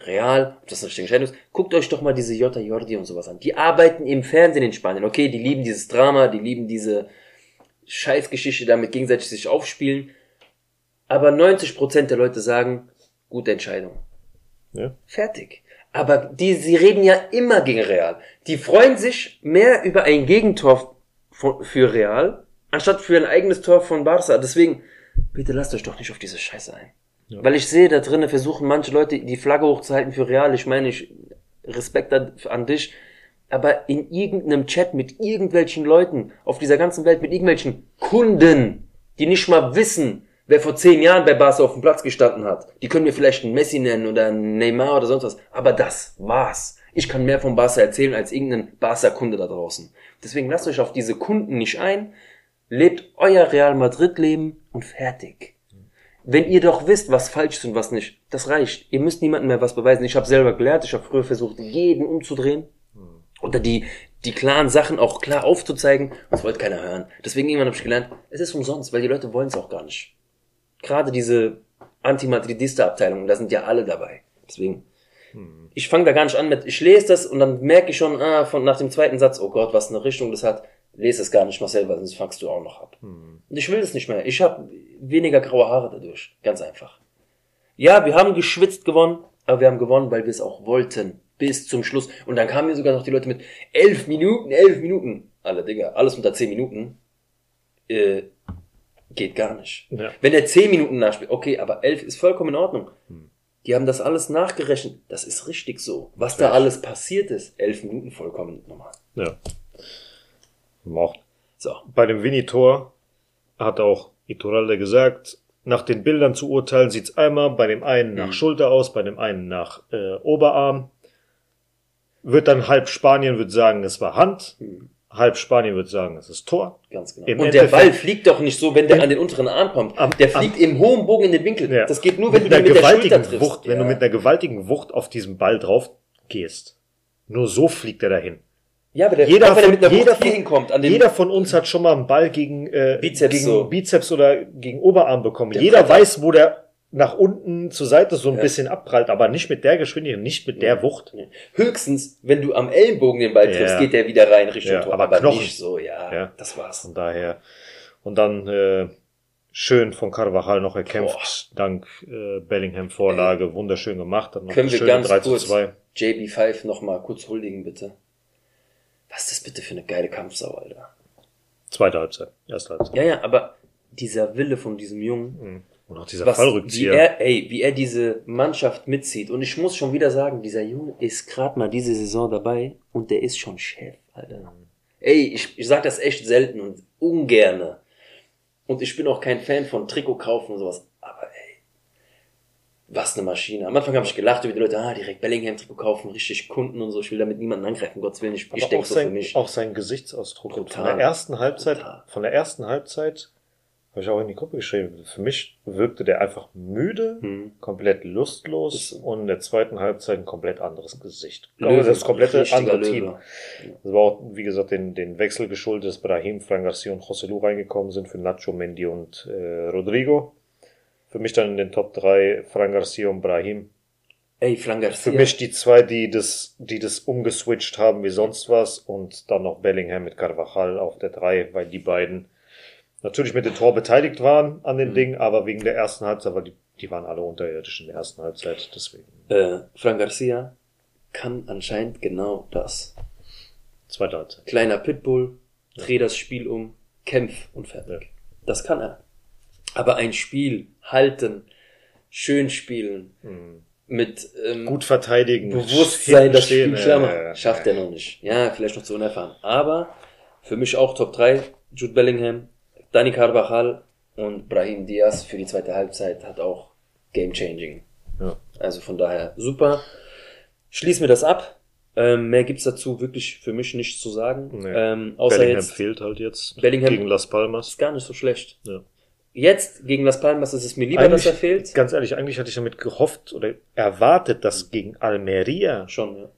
Real, ob das eine richtige Entscheidung ist. Guckt euch doch mal diese Jota Jordi und sowas an. Die arbeiten im Fernsehen in Spanien. Okay, die lieben dieses Drama, die lieben diese Scheißgeschichte damit gegenseitig sich aufspielen. Aber 90% der Leute sagen, gute Entscheidung. Ja? Fertig. Aber die, sie reden ja immer gegen Real. Die freuen sich mehr über ein Gegentor für Real, anstatt für ein eigenes Tor von Barca. Deswegen, bitte lasst euch doch nicht auf diese Scheiße ein. Ja. Weil ich sehe, da drinnen versuchen manche Leute die Flagge hochzuhalten für Real. Ich meine, ich Respekt an, an dich. Aber in irgendeinem Chat mit irgendwelchen Leuten auf dieser ganzen Welt, mit irgendwelchen Kunden, die nicht mal wissen, wer vor zehn Jahren bei Barca auf dem Platz gestanden hat. Die können mir vielleicht einen Messi nennen oder einen Neymar oder sonst was. Aber das war's. Ich kann mehr von Barca erzählen als irgendein Barca-Kunde da draußen. Deswegen lasst euch auf diese Kunden nicht ein. Lebt euer Real Madrid-Leben und fertig. Wenn ihr doch wisst, was falsch ist und was nicht, das reicht. Ihr müsst niemandem mehr was beweisen. Ich habe selber gelernt, ich habe früher versucht, jeden umzudrehen. Oder die, die klaren Sachen auch klar aufzuzeigen. Das wollte keiner hören. Deswegen irgendwann habe ich gelernt, es ist umsonst, weil die Leute wollen es auch gar nicht. Gerade diese Anti-Madridista-Abteilung, da sind ja alle dabei. Deswegen, hm. ich fange da gar nicht an mit, ich lese das und dann merke ich schon, ah, von, nach dem zweiten Satz, oh Gott, was eine Richtung das hat lese es gar nicht mal selber, sonst fangst du auch noch ab. Hm. Und ich will es nicht mehr. Ich habe weniger graue Haare dadurch. Ganz einfach. Ja, wir haben geschwitzt gewonnen, aber wir haben gewonnen, weil wir es auch wollten. Bis zum Schluss. Und dann kamen mir sogar noch die Leute mit elf Minuten, elf Minuten. Alle Digga, alles unter zehn Minuten. Äh, geht gar nicht. Ja. Wenn er zehn Minuten nachspielt, okay, aber elf ist vollkommen in Ordnung. Hm. Die haben das alles nachgerechnet. Das ist richtig so. Was da alles passiert ist, elf Minuten vollkommen normal. Ja. Auch so. Bei dem Winnie-Tor hat auch Iturralde gesagt, nach den Bildern zu urteilen sieht's einmal bei dem einen nach mhm. Schulter aus, bei dem einen nach äh, Oberarm. Wird dann halb Spanien wird sagen, es war Hand. Mhm. Halb Spanien wird sagen, es ist Tor. Ganz genau. Im und der Ball fliegt doch nicht so, wenn der an den unteren Arm kommt. Am, der fliegt am, im hohen Bogen in den Winkel. Ja. Das geht nur, wenn mit du mit der Schulter triffst. Wucht, ja. Wenn du mit einer gewaltigen Wucht auf diesen Ball drauf gehst. Nur so fliegt er dahin. Ja, aber der, jeder, auch, von, jeder, von, hinkommt, an jeder von uns hat schon mal einen Ball gegen, äh, Bizeps, gegen so. Bizeps oder gegen Oberarm bekommen. Der jeder Bretter. weiß, wo der nach unten zur Seite so ein ja. bisschen abprallt, aber nicht mit der Geschwindigkeit, nicht mit der Wucht. Höchstens, wenn du am Ellenbogen den Ball triffst, ja. geht der wieder rein Richtung ja, Tor. Aber, aber Knochen. nicht so, ja, ja, das war's. Von daher. Und dann äh, schön von Carvajal noch erkämpft, Boah. dank äh, Bellingham Vorlage, wunderschön gemacht. Dann noch Können wir ganz 3 kurz JB5 noch mal kurz huldigen, bitte. Was ist das bitte für eine geile Kampfsau, Alter? Zweite Halbzeit, erste Halbzeit. Ja, ja, aber dieser Wille von diesem Jungen. Mhm. Und auch dieser was, Fallrückzieher. Wie er, ey, wie er diese Mannschaft mitzieht. Und ich muss schon wieder sagen, dieser Junge ist gerade mal diese Saison dabei und der ist schon Chef, Alter. Ey, ich, ich sag das echt selten und ungerne. Und ich bin auch kein Fan von Trikot kaufen und sowas. Aber was eine Maschine. Am Anfang habe ich gelacht über die Leute, ah, direkt Bellingham-Trikot kaufen, richtig Kunden und so. Ich will damit niemanden angreifen, Gottes Willen. Ich, ich denke so für mich. Auch sein Gesichtsausdruck. Total, von der ersten Halbzeit, total. von der ersten Halbzeit habe ich auch in die Gruppe geschrieben. Für mich wirkte der einfach müde, hm. komplett lustlos und in der zweiten Halbzeit ein komplett anderes Gesicht. Ich glaube, das komplette andere Löwe. Team. Das war auch, wie gesagt, den, den Wechsel geschuldet, dass Brahim, Frank Garcia und José Lu reingekommen sind für Nacho, Mendy und äh, Rodrigo. Für mich dann in den Top 3 Fran Garcia und Brahim. Ey, Fran Garcia. Für mich die zwei, die das, die das umgeswitcht haben wie sonst was und dann noch Bellingham mit Carvajal auf der 3, weil die beiden natürlich mit dem Tor beteiligt waren an den mhm. Dingen, aber wegen der ersten Halbzeit, weil die, die waren alle unterirdisch in der ersten Halbzeit, deswegen. Äh, Fran Garcia kann anscheinend genau das. Zweite Halbzeit. Kleiner Pitbull, dreh das Spiel um, kämpf und fertig. Ja. Das kann er. Aber ein Spiel halten, schön spielen, mhm. mit ähm, gut verteidigen, Bewusstsein, das Spiel Klammer, ja, schafft er noch nicht. Ja, vielleicht noch zu unerfahren. Aber für mich auch Top 3, Jude Bellingham, Dani Carvajal und Brahim Diaz für die zweite Halbzeit hat auch Game Changing. Ja. Also von daher super. Schließen wir das ab. Ähm, mehr gibt's dazu wirklich für mich nichts zu sagen. Nee. Ähm, außer Bellingham jetzt, fehlt halt jetzt Bellingham gegen Las Palmas. Ist gar nicht so schlecht. Ja. Jetzt gegen Las Palmas ist es mir lieber, eigentlich, dass er fehlt. Ganz ehrlich, eigentlich hatte ich damit gehofft oder erwartet, dass gegen Almeria schon ja.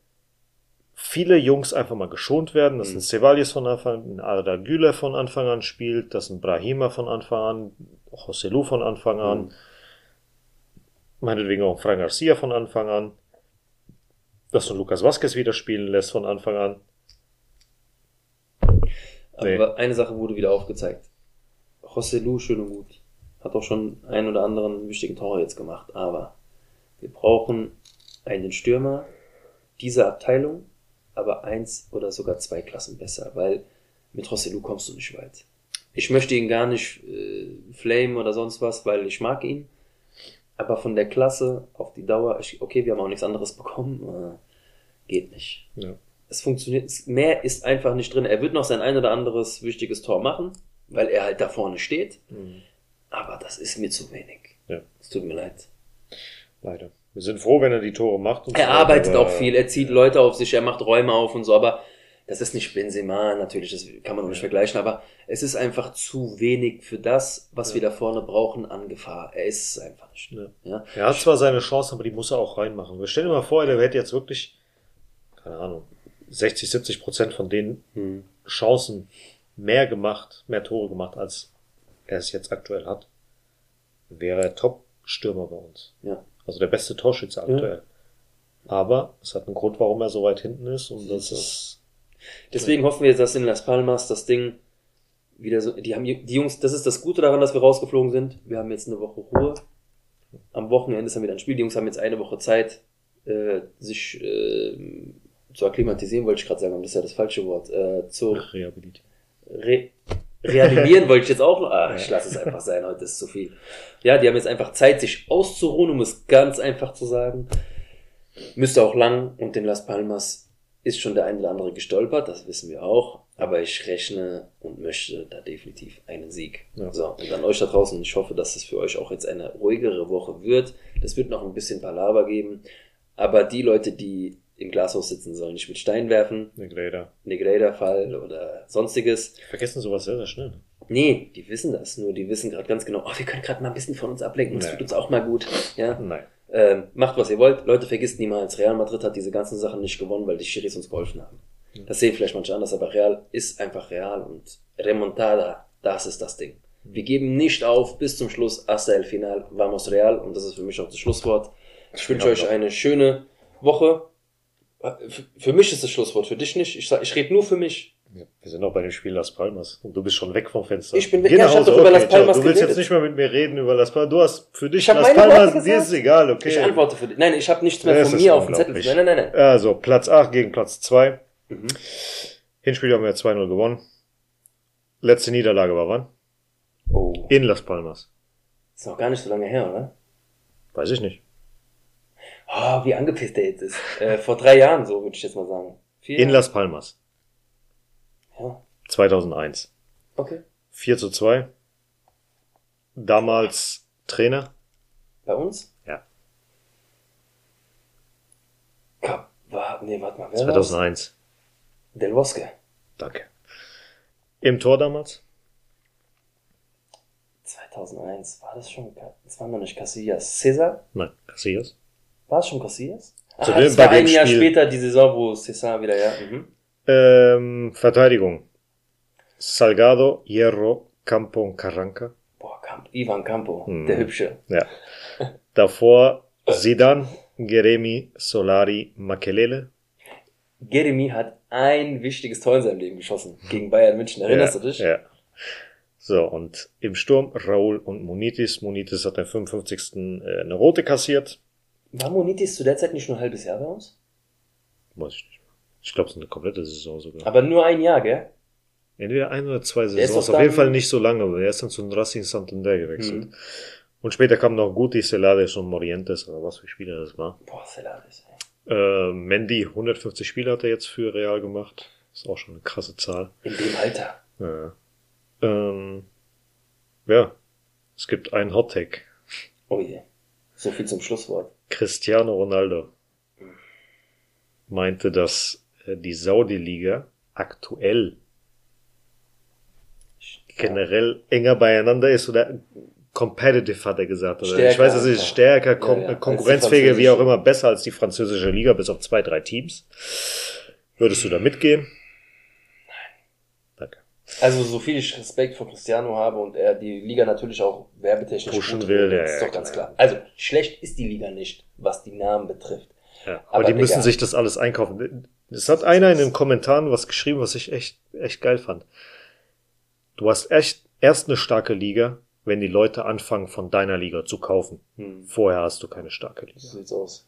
Viele Jungs einfach mal geschont werden, dass mhm. ein Ceballos von Anfang an, ein Arda Güler von Anfang an spielt, dass ein Brahima von Anfang an, José Lu von Anfang an, mhm. meinetwegen auch Frank Garcia von Anfang an, dass du Lukas Vazquez wieder spielen lässt von Anfang an. Nee. Aber eine Sache wurde wieder aufgezeigt. José Lu, schön und gut. Hat auch schon einen oder anderen wichtigen Tor jetzt gemacht. Aber wir brauchen einen Stürmer dieser Abteilung, aber eins oder sogar zwei Klassen besser, weil mit José Lu kommst du nicht weit. Ich möchte ihn gar nicht äh, flame oder sonst was, weil ich mag ihn. Aber von der Klasse auf die Dauer, ich, okay, wir haben auch nichts anderes bekommen, äh, geht nicht. Ja. Es funktioniert, mehr ist einfach nicht drin. Er wird noch sein ein oder anderes wichtiges Tor machen, weil er halt da vorne steht. Aber das ist mir zu wenig. Ja. Es tut mir leid. Leider. Wir sind froh, wenn er die Tore macht. und Er so arbeitet aber- auch viel, er zieht Leute auf sich, er macht Räume auf und so, aber das ist nicht Benzema, natürlich, das kann man noch nicht vergleichen, aber es ist einfach zu wenig für das, was wir da vorne brauchen an Gefahr. Er ist es einfach nicht. Ja. Ja. Er hat zwar seine Chance, aber die muss er auch reinmachen. Wir stellen dir mal vor, der hätte jetzt wirklich, keine Ahnung, 60, 70 Prozent von den Hm. Chancen mehr gemacht, mehr Tore gemacht, als er es jetzt aktuell hat. Wäre er Top-Stürmer bei uns. Ja. Also der beste Torschütze aktuell. Aber es hat einen Grund, warum er so weit hinten ist und das ist, Deswegen hoffen wir jetzt, dass in Las Palmas das Ding wieder so, die haben, die Jungs, das ist das Gute daran, dass wir rausgeflogen sind. Wir haben jetzt eine Woche Ruhe. Am Wochenende ist dann wieder ein Spiel. Die Jungs haben jetzt eine Woche Zeit, äh, sich äh, zu akklimatisieren, wollte ich gerade sagen, aber das ist ja das falsche Wort. Äh, zu rehabilitiert. Re reanimieren wollte ich jetzt auch noch. Ah, ich lasse es einfach sein, heute ist zu viel. Ja, die haben jetzt einfach Zeit, sich auszuruhen, um es ganz einfach zu sagen. Müsste auch lang und in Las Palmas ist schon der ein oder andere gestolpert, das wissen wir auch. Aber ich rechne und möchte da definitiv einen Sieg. Ja. So, und an euch da draußen, ich hoffe, dass es für euch auch jetzt eine ruhigere Woche wird. Das wird noch ein bisschen Palaver geben. Aber die Leute, die im Glashaus sitzen, sollen nicht mit Stein werfen, Negreira. Negreda-Fall oder sonstiges. Die vergessen sowas sehr, sehr schnell. Nee, die wissen das. Nur die wissen gerade ganz genau, oh, wir können gerade mal ein bisschen von uns ablenken, das Nee. tut uns auch mal gut. Ja? Nein. Ähm, macht, was ihr wollt. Leute, vergisst niemals, Real Madrid hat diese ganzen Sachen nicht gewonnen, weil die Schiris uns geholfen haben. Das sehen vielleicht manche anders, aber Real ist einfach Real und Remontada, das ist das Ding. Wir geben nicht auf bis zum Schluss, hasta el final, vamos Real und das ist für mich auch das Schlusswort. Ich wünsche euch eine schöne Woche. Für- mich ist das Schlusswort, für dich nicht. Ich, sag- ich rede nur für mich. Ja, wir sind noch bei dem Spiel Las Palmas und du bist schon weg vom Fenster. Ich bin weg. Geh Ja, nach ich hab Hause. doch über okay, Las Palmas. Du willst geredet. jetzt nicht mehr mit mir reden über Las Palmas. Du hast für dich Las Palmas, dir ist egal, okay. Ich antworte für dich. Nein, ich habe nichts mehr Das von mir auf dem Zettel. nein, nein, nein. Also, Platz 8 gegen Platz 2. Mhm. Hinspiel haben wir 2-0 gewonnen. Letzte Niederlage war wann? Oh, In Las Palmas. ist noch gar nicht so lange her, oder? Weiß ich nicht. Oh, wie angepisst der jetzt ist. Äh, vor drei Jahren, so würde ich jetzt mal sagen. Vier In Las Palmas. Ja, 2001. okay. 4 zu 2. Damals Trainer. Bei uns? Ja. Kap war, nee, warte mal, wer 2001. war's? Del Bosque. Danke. Im Tor damals? 2001, war das schon, das war noch nicht Casillas. Cesar? Nein, Casillas. War es schon Casillas? Zu Ah, dem- das war ein Jahr Spiel- später, die Saison, wo Cesar wieder, ja. Mhm. Ähm, Verteidigung. Salgado, Hierro, Campo und Carranca. Boah, Camp, Ivan Campo, Mhm. der Hübsche. Ja. Davor Zidane, Geremi, Solari, Makelele. Jeremy hat ein wichtiges Tor in seinem Leben geschossen. Gegen Bayern München, erinnerst ja, du dich? Ja. So, und im Sturm Raul und Munitis. Munitis hat den 55. äh, eine rote kassiert. War Monitis zu der Zeit nicht nur ein halbes Jahr bei uns? Weiß ich nicht. Ich glaube, es ist eine komplette Saison sogar. Aber nur ein Jahr, gell? Entweder ein oder zwei Saisons. Auf jeden Fall nicht so lange, aber er ist dann zu Racing Santander gewechselt. Mhm. Und später kamen noch Guti, Celades und Morientes, oder was für Spieler das war. Boah, Celades, ey. Äh, Mendy, 150 Spiele hat er jetzt für Real gemacht. Ist auch schon eine krasse Zahl. In dem Alter. Ja. Ähm, ja. Es gibt einen Hottag. Oh je. So viel zum Schlusswort. Cristiano Ronaldo meinte, dass äh, die Saudi-Liga aktuell generell enger beieinander ist oder competitive, hat er gesagt. Oder ich Stärker weiß, es ist stärker, kon Ja, ja, konkurrenzfähiger, wie auch immer, besser als die französische Liga, bis auf zwei, drei Teams. Würdest du da mitgehen? Also, so viel ich Respekt vor Cristiano habe und er die Liga natürlich auch werbetechnisch Pushen will, ja, ist doch ganz klar. klar. Also, schlecht ist die Liga nicht, was die Namen betrifft. Ja, aber, Aber die Digga. müssen sich das alles einkaufen. Es hat einer in den Kommentaren was geschrieben, was ich echt, echt geil fand. Du hast echt erst eine starke Liga, wenn die Leute anfangen, von deiner Liga zu kaufen. Hm. Vorher hast du keine starke Liga. So sieht's aus.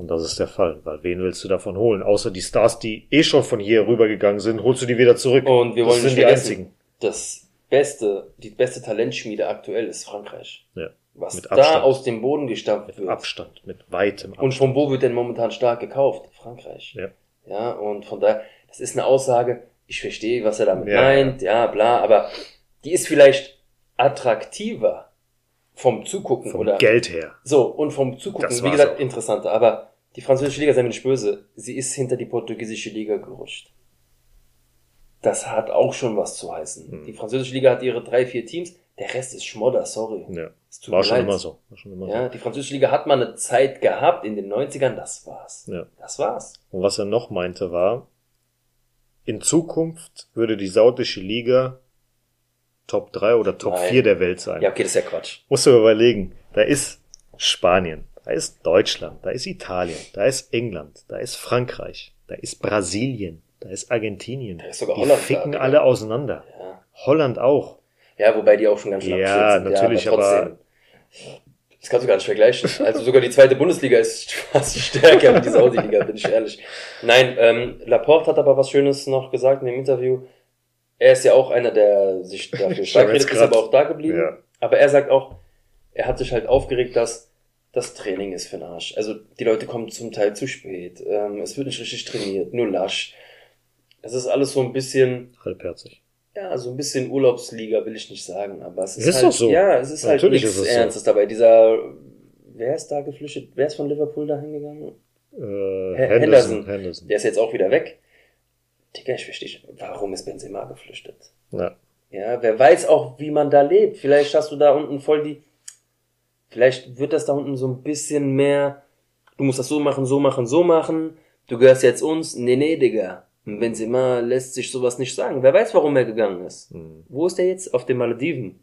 Und das ist der Fall, weil wen willst du davon holen? Außer die Stars, die eh schon von hier rübergegangen sind, holst du die wieder zurück. Und wir das wollen sind nicht die einzigen. das beste, die beste Talentschmiede aktuell ist Frankreich. Ja. was Mit da Abstand. aus dem Boden gestampft Mit wird. Abstand, mit weitem Abstand. Und von wo wird denn momentan stark gekauft? Frankreich. Ja. Ja, und von daher, das ist eine Aussage, ich verstehe, was er damit Ja, meint, ja, bla, aber die ist vielleicht attraktiver vom Zugucken Vom oder Geld her. so und vom Zugucken, Das wie gesagt, auch. interessanter, aber die französische Liga, sei mir nicht böse, sie ist hinter die portugiesische Liga gerutscht. Das hat auch schon was zu heißen. Hm. Die französische Liga hat ihre drei, vier Teams, der Rest ist Schmodder, sorry. Ja. War schon immer so. War schon immer Ja, die französische Liga hat mal eine Zeit gehabt in den 90ern, das war's. so. Ja. Das war's. Und was er noch meinte war, in Zukunft würde die saudische Liga Top 3 oder Top Nein. 4 der Welt sein. Ja, okay, das ist ja Quatsch. Musst du überlegen, da ist Spanien, da ist Deutschland, da ist Italien, da ist England, da ist Frankreich, da ist Brasilien, da ist Argentinien. Da ist sogar die Holland da, ficken Digga. alle auseinander. Ja. Holland auch. ja, wobei die auch schon ganz schön Ja, natürlich, aber, aber- trotzdem. Das kannst du gar nicht vergleichen. Also sogar die zweite Bundesliga ist fast stärker als die Saudi-Liga, bin ich ehrlich. Nein, ähm, Laporte hat aber was Schönes noch gesagt in dem Interview. Er ist ja auch einer, der sich dafür stark redet, ist aber auch da geblieben. Ja. Aber er sagt auch, er hat sich halt aufgeregt, dass das Training ist für den Arsch. Also die Leute kommen zum Teil zu spät. Ähm, es wird nicht richtig trainiert, nur lasch. Es ist alles so ein bisschen, Halbherzig. ja, so ein bisschen Urlaubsliga will ich nicht sagen, aber es ist, Ist halt, doch so. ja, es ist halt Natürlich nichts ist es so. Ernstes dabei. Dieser, wer ist da geflüchtet? Wer ist von Liverpool da hingegangen? Äh, He- Henderson. Henderson. Der ist jetzt auch wieder weg. Digga, ich verstehe, warum ist Benzema geflüchtet? Ja. Ja, wer weiß auch, wie man da lebt. Vielleicht hast du da unten voll die. Vielleicht wird das da unten so ein bisschen mehr. Du musst das so machen, so machen, so machen. Du gehörst jetzt uns. Nee, nee, Digga. Und Benzema lässt sich sowas nicht sagen. Wer weiß, warum er gegangen ist. Hm, Wo ist der jetzt? Auf den Malediven.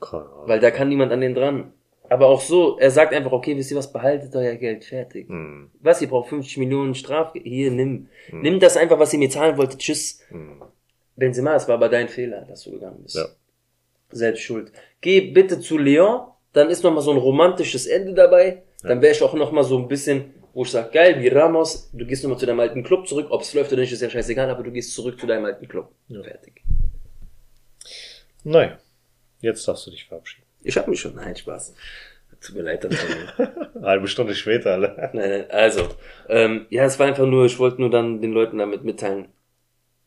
keine Ahnung. Weil da kann niemand an den dran. Aber auch so, er sagt einfach, okay, wisst ihr was, behaltet euer Geld, fertig. Hm, Was, ihr braucht 50 Millionen Straf, hier, nimm. Hm. Nimm das einfach, was ihr mir zahlen wolltet, tschüss. hm. Benzema, es war aber dein Fehler, dass du gegangen bist. Ja. Selbst schuld. Geh bitte zu Lyon, dann ist noch mal so ein romantisches Ende dabei. Dann wäre ich auch noch mal so ein bisschen, wo ich sag, geil, wie Ramos, du gehst noch mal zu deinem alten Club zurück. Ob es läuft oder nicht, ist ja scheißegal, aber du gehst zurück zu deinem alten Club. Ja. Fertig. Naja, jetzt darfst du dich verabschieden. Ich hab mich schon, nein, Spaß. Tut mir leid. Eine halbe Stunde später, alle. Nein, nein, also, ähm, ja, es war einfach nur, ich wollte nur dann den Leuten damit mitteilen,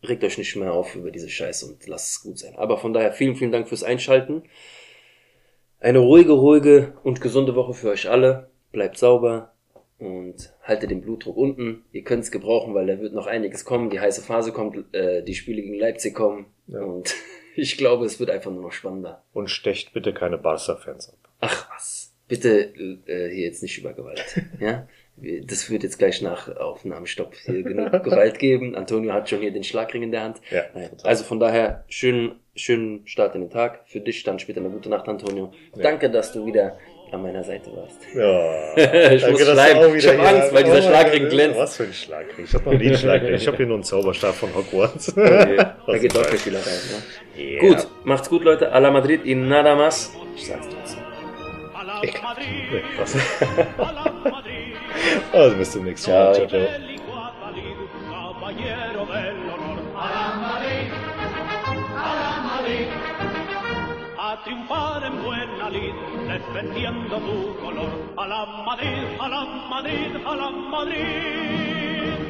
regt euch nicht mehr auf über diese Scheiße und lasst es gut sein. Aber von daher vielen, vielen Dank fürs Einschalten. Eine ruhige, ruhige und gesunde Woche für euch alle. Bleibt sauber und haltet den Blutdruck unten. Ihr könnt es gebrauchen, weil da wird noch einiges kommen. Die heiße Phase kommt, äh, die Spiele gegen Leipzig kommen Ja. und ich glaube, es wird einfach nur noch spannender. Und stecht bitte keine Barca-Fans ab. Ach was. Bitte äh, hier jetzt nicht über Gewalt. ja? Das wird jetzt gleich nach Aufnahmestopp hier genug Gewalt geben. Antonio hat schon hier den Schlagring in der Hand. Ja. Also von daher, schönen, schönen Start in den Tag. Für dich dann später eine gute Nacht, Antonio. Danke, dass du wieder an meiner Seite warst. Ja. Ich muss du bleiben. auch Ich wieder hab hier- Angst, weil dieser Schlagring glänzt. Was für ein Schlagring? Ich hab noch nie einen Schlagring. Ich habe hier nur einen Zauberstab von Hogwarts. da Was geht doch viel rein. Ne? Ja. Gut, macht's gut, Leute. A la Madrid y nada más. Ich sag's trotzdem. La Ekelhaft. Madrid, Nee, was? Adalid, caballero del honor. A la Madrid, a la Madrid. A triunfar en buena lid, defendiendo tu color. A la Madrid, a la Madrid, a la Madrid.